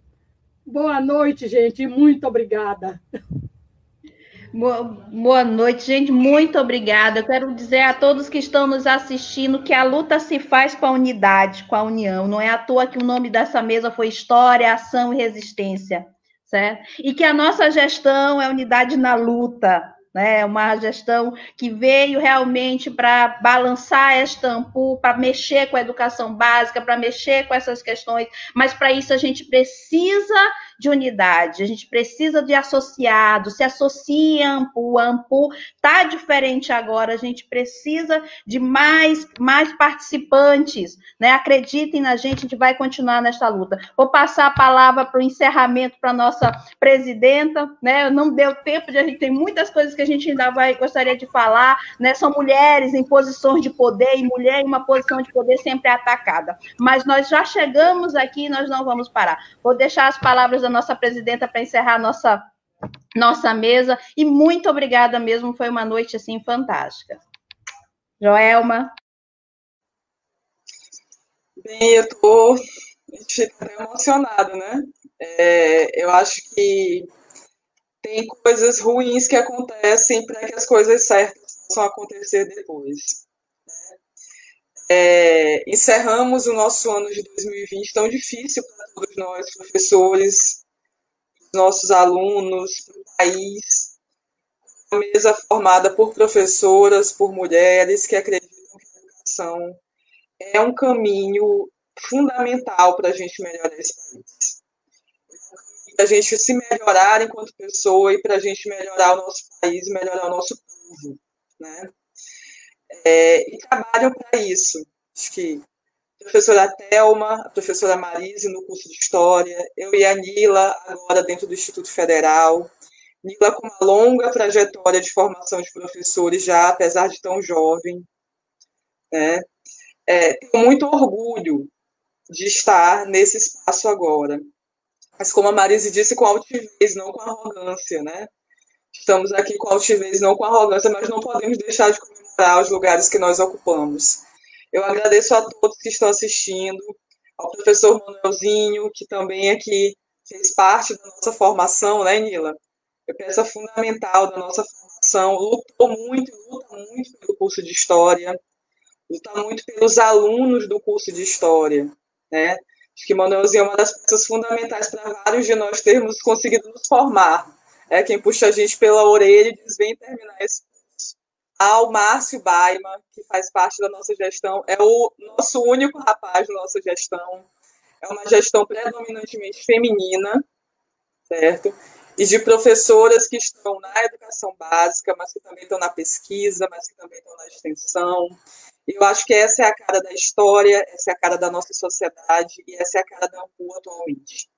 Boa noite, gente, muito obrigada. Boa noite, gente. Muito obrigada. Eu quero dizer a todos que estão nos assistindo que a luta se faz com a unidade, com a união. Não é à toa que o nome dessa mesa foi História, Ação e Resistência, certo? E que a nossa gestão é unidade na luta, né? Uma gestão que veio realmente para balançar esta ampul, para mexer com a educação básica, para mexer com essas questões, mas para isso a gente precisa de unidade, a gente precisa de associados, se associa AMPU, AMPU está diferente agora, a gente precisa de mais, mais participantes, né? Acreditem na gente, a gente vai continuar nesta luta. Vou passar a palavra para o encerramento para a nossa presidenta, né? Não deu tempo de a gente tem muitas coisas que a gente ainda vai gostaria de falar, né? São mulheres em posições de poder e mulher em uma posição de poder sempre atacada. Mas nós já chegamos aqui, nós não vamos parar. Vou deixar as palavras da nossa presidenta para encerrar nossa nossa mesa e muito obrigada mesmo, foi uma noite assim fantástica. Joelma. Bem, eu estou emocionada, né? É, eu acho que tem coisas ruins que acontecem para que as coisas certas possam acontecer depois. Né? É, encerramos o nosso ano de 2020 tão difícil para todos nós, professores, nossos alunos, para o país. Uma mesa formada por professoras, por mulheres que acreditam que a educação é um caminho fundamental para a gente melhorar esse país. Para a gente se melhorar enquanto pessoa e para a gente melhorar o nosso país melhorar o nosso povo. Né? É, e trabalham para isso. Acho que professora Thelma, a professora Marise no curso de História, eu e a Nila, agora dentro do Instituto Federal. Nila com uma longa trajetória de formação de professores já, apesar de tão jovem. Né? É, tenho muito orgulho de estar nesse espaço agora. mas como a Marise disse, com altivez, não com arrogância, né? Estamos aqui com altivez, não com arrogância, mas não podemos deixar de comemorar os lugares que nós ocupamos. Eu agradeço a todos que estão assistindo, ao professor Manuelzinho, que também aqui fez parte da nossa formação, né, Nila? É peça fundamental da nossa formação, lutou muito, luta muito pelo curso de História, luta muito pelos alunos do curso de História, né? Acho que Manuelzinho é uma das peças fundamentais para vários de nós termos conseguido nos formar. É quem puxa a gente pela orelha e diz, vem terminar esse. Ao Márcio Baima, que faz parte da nossa gestão, é o nosso único rapaz da nossa gestão. É uma gestão predominantemente feminina, certo? E de professoras que estão na educação básica, mas que também estão na pesquisa, mas que também estão na extensão, eu acho que essa é a cara da história, essa é a cara da nossa sociedade e essa é a cara da AMPU atualmente.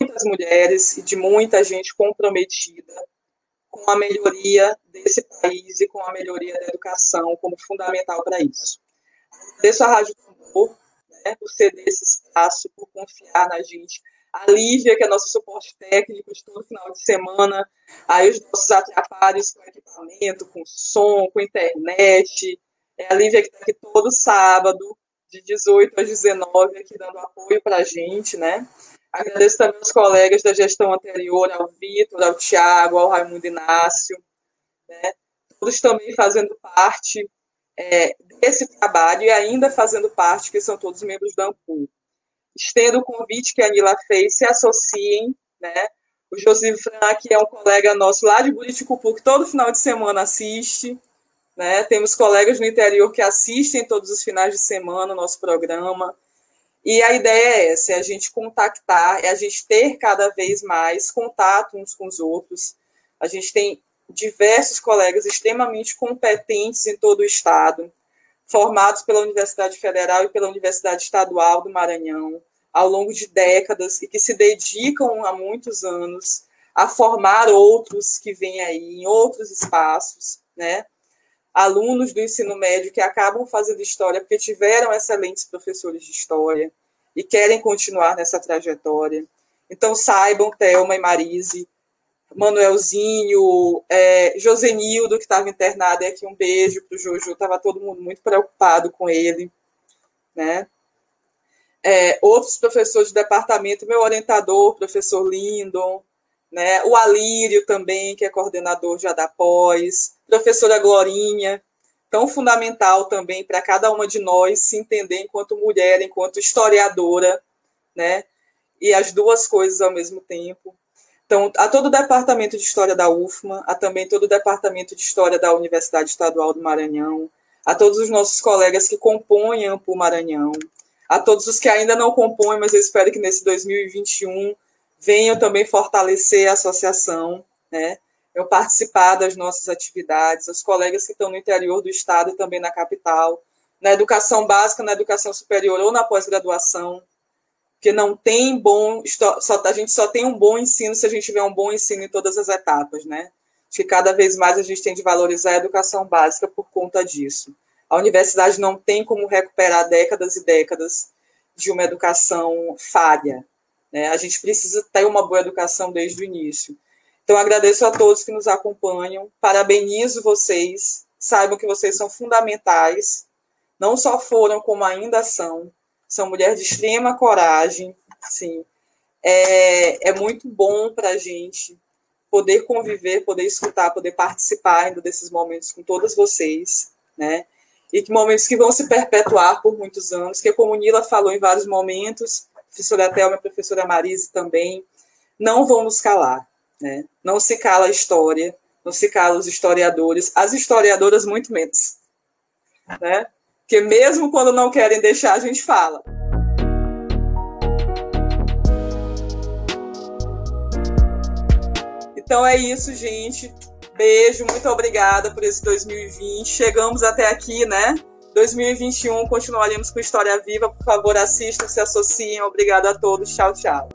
Muitas mulheres e de muita gente comprometida com a melhoria desse país e com a melhoria da educação como fundamental para isso. Agradeço a Rádio Tambor né, por ceder esse espaço, por confiar na gente. A Lívia, que é nosso suporte técnico de todo final de semana, aí os nossos atrapalhos com equipamento, com som, com internet, é a Lívia que está aqui todo sábado, de 18 às 19, aqui dando apoio para a gente, né? Agradeço também aos colegas da gestão anterior, ao Vitor, ao Tiago, ao Raimundo Inácio, né? Todos também fazendo parte é, desse trabalho e ainda fazendo parte, que são todos membros da AMPU. Estendo o convite que a Anila fez, se associem, né? O José Frank é um colega nosso lá de Buriticupu, que todo final de semana assiste, né? Temos colegas no interior que assistem todos os finais de semana o nosso programa. E a ideia é essa, é a gente contactar, é a gente ter cada vez mais contato uns com os outros. A gente tem diversos colegas extremamente competentes em todo o estado, formados pela Universidade Federal e pela Universidade Estadual do Maranhão, ao longo de décadas, e que se dedicam há muitos anos a formar outros que vêm aí em outros espaços, né? alunos do ensino médio que acabam fazendo história porque tiveram excelentes professores de história e querem continuar nessa trajetória. Então, saibam, Thelma e Marise, Manuelzinho, é, Josenildo, que estava internado, e aqui um beijo para o Jojo, estava todo mundo muito preocupado com ele. Né? É, outros professores do departamento, meu orientador, professor Lindon, né? o Alírio também, que é coordenador já da pós, professora Glorinha, tão fundamental também para cada uma de nós se entender enquanto mulher, enquanto historiadora, né? E as duas coisas ao mesmo tempo. Então, a todo o departamento de história da UFMA, a também todo o departamento de história da Universidade Estadual do Maranhão, a todos os nossos colegas que compõem a Ampu Maranhão, a todos os que ainda não compõem, mas eu espero que nesse 2021 venham também fortalecer a associação, né? eu participar das nossas atividades, os colegas que estão no interior do estado e também na capital, na educação básica, na educação superior ou na pós-graduação, que não tem bom, só, a gente só tem um bom ensino se a gente tiver um bom ensino em todas as etapas, né? Que cada vez mais a gente tem de valorizar a educação básica por conta disso. A universidade não tem como recuperar décadas e décadas de uma educação falha. Né? A gente precisa ter uma boa educação desde o início. Então, agradeço a todos que nos acompanham, parabenizo vocês, saibam que vocês são fundamentais, não só foram, como ainda são, são mulheres de extrema coragem, sim. É, é muito bom para a gente poder conviver, poder escutar, poder participar ainda desses momentos com todas vocês, né? E que momentos que vão se perpetuar por muitos anos, que como Nila falou em vários momentos, a professora Thelma e professora Marise também, não vão nos calar. Né? Não se cala a história, não se cala os historiadores, as historiadoras muito menos. Né? Porque mesmo quando não querem deixar, a gente fala. Então é isso, gente. Beijo, muito obrigada por esse 2020. Chegamos até aqui, né? 2021 continuaremos com História Viva. Por favor, assistam, se associem. Obrigada a todos. Tchau, tchau.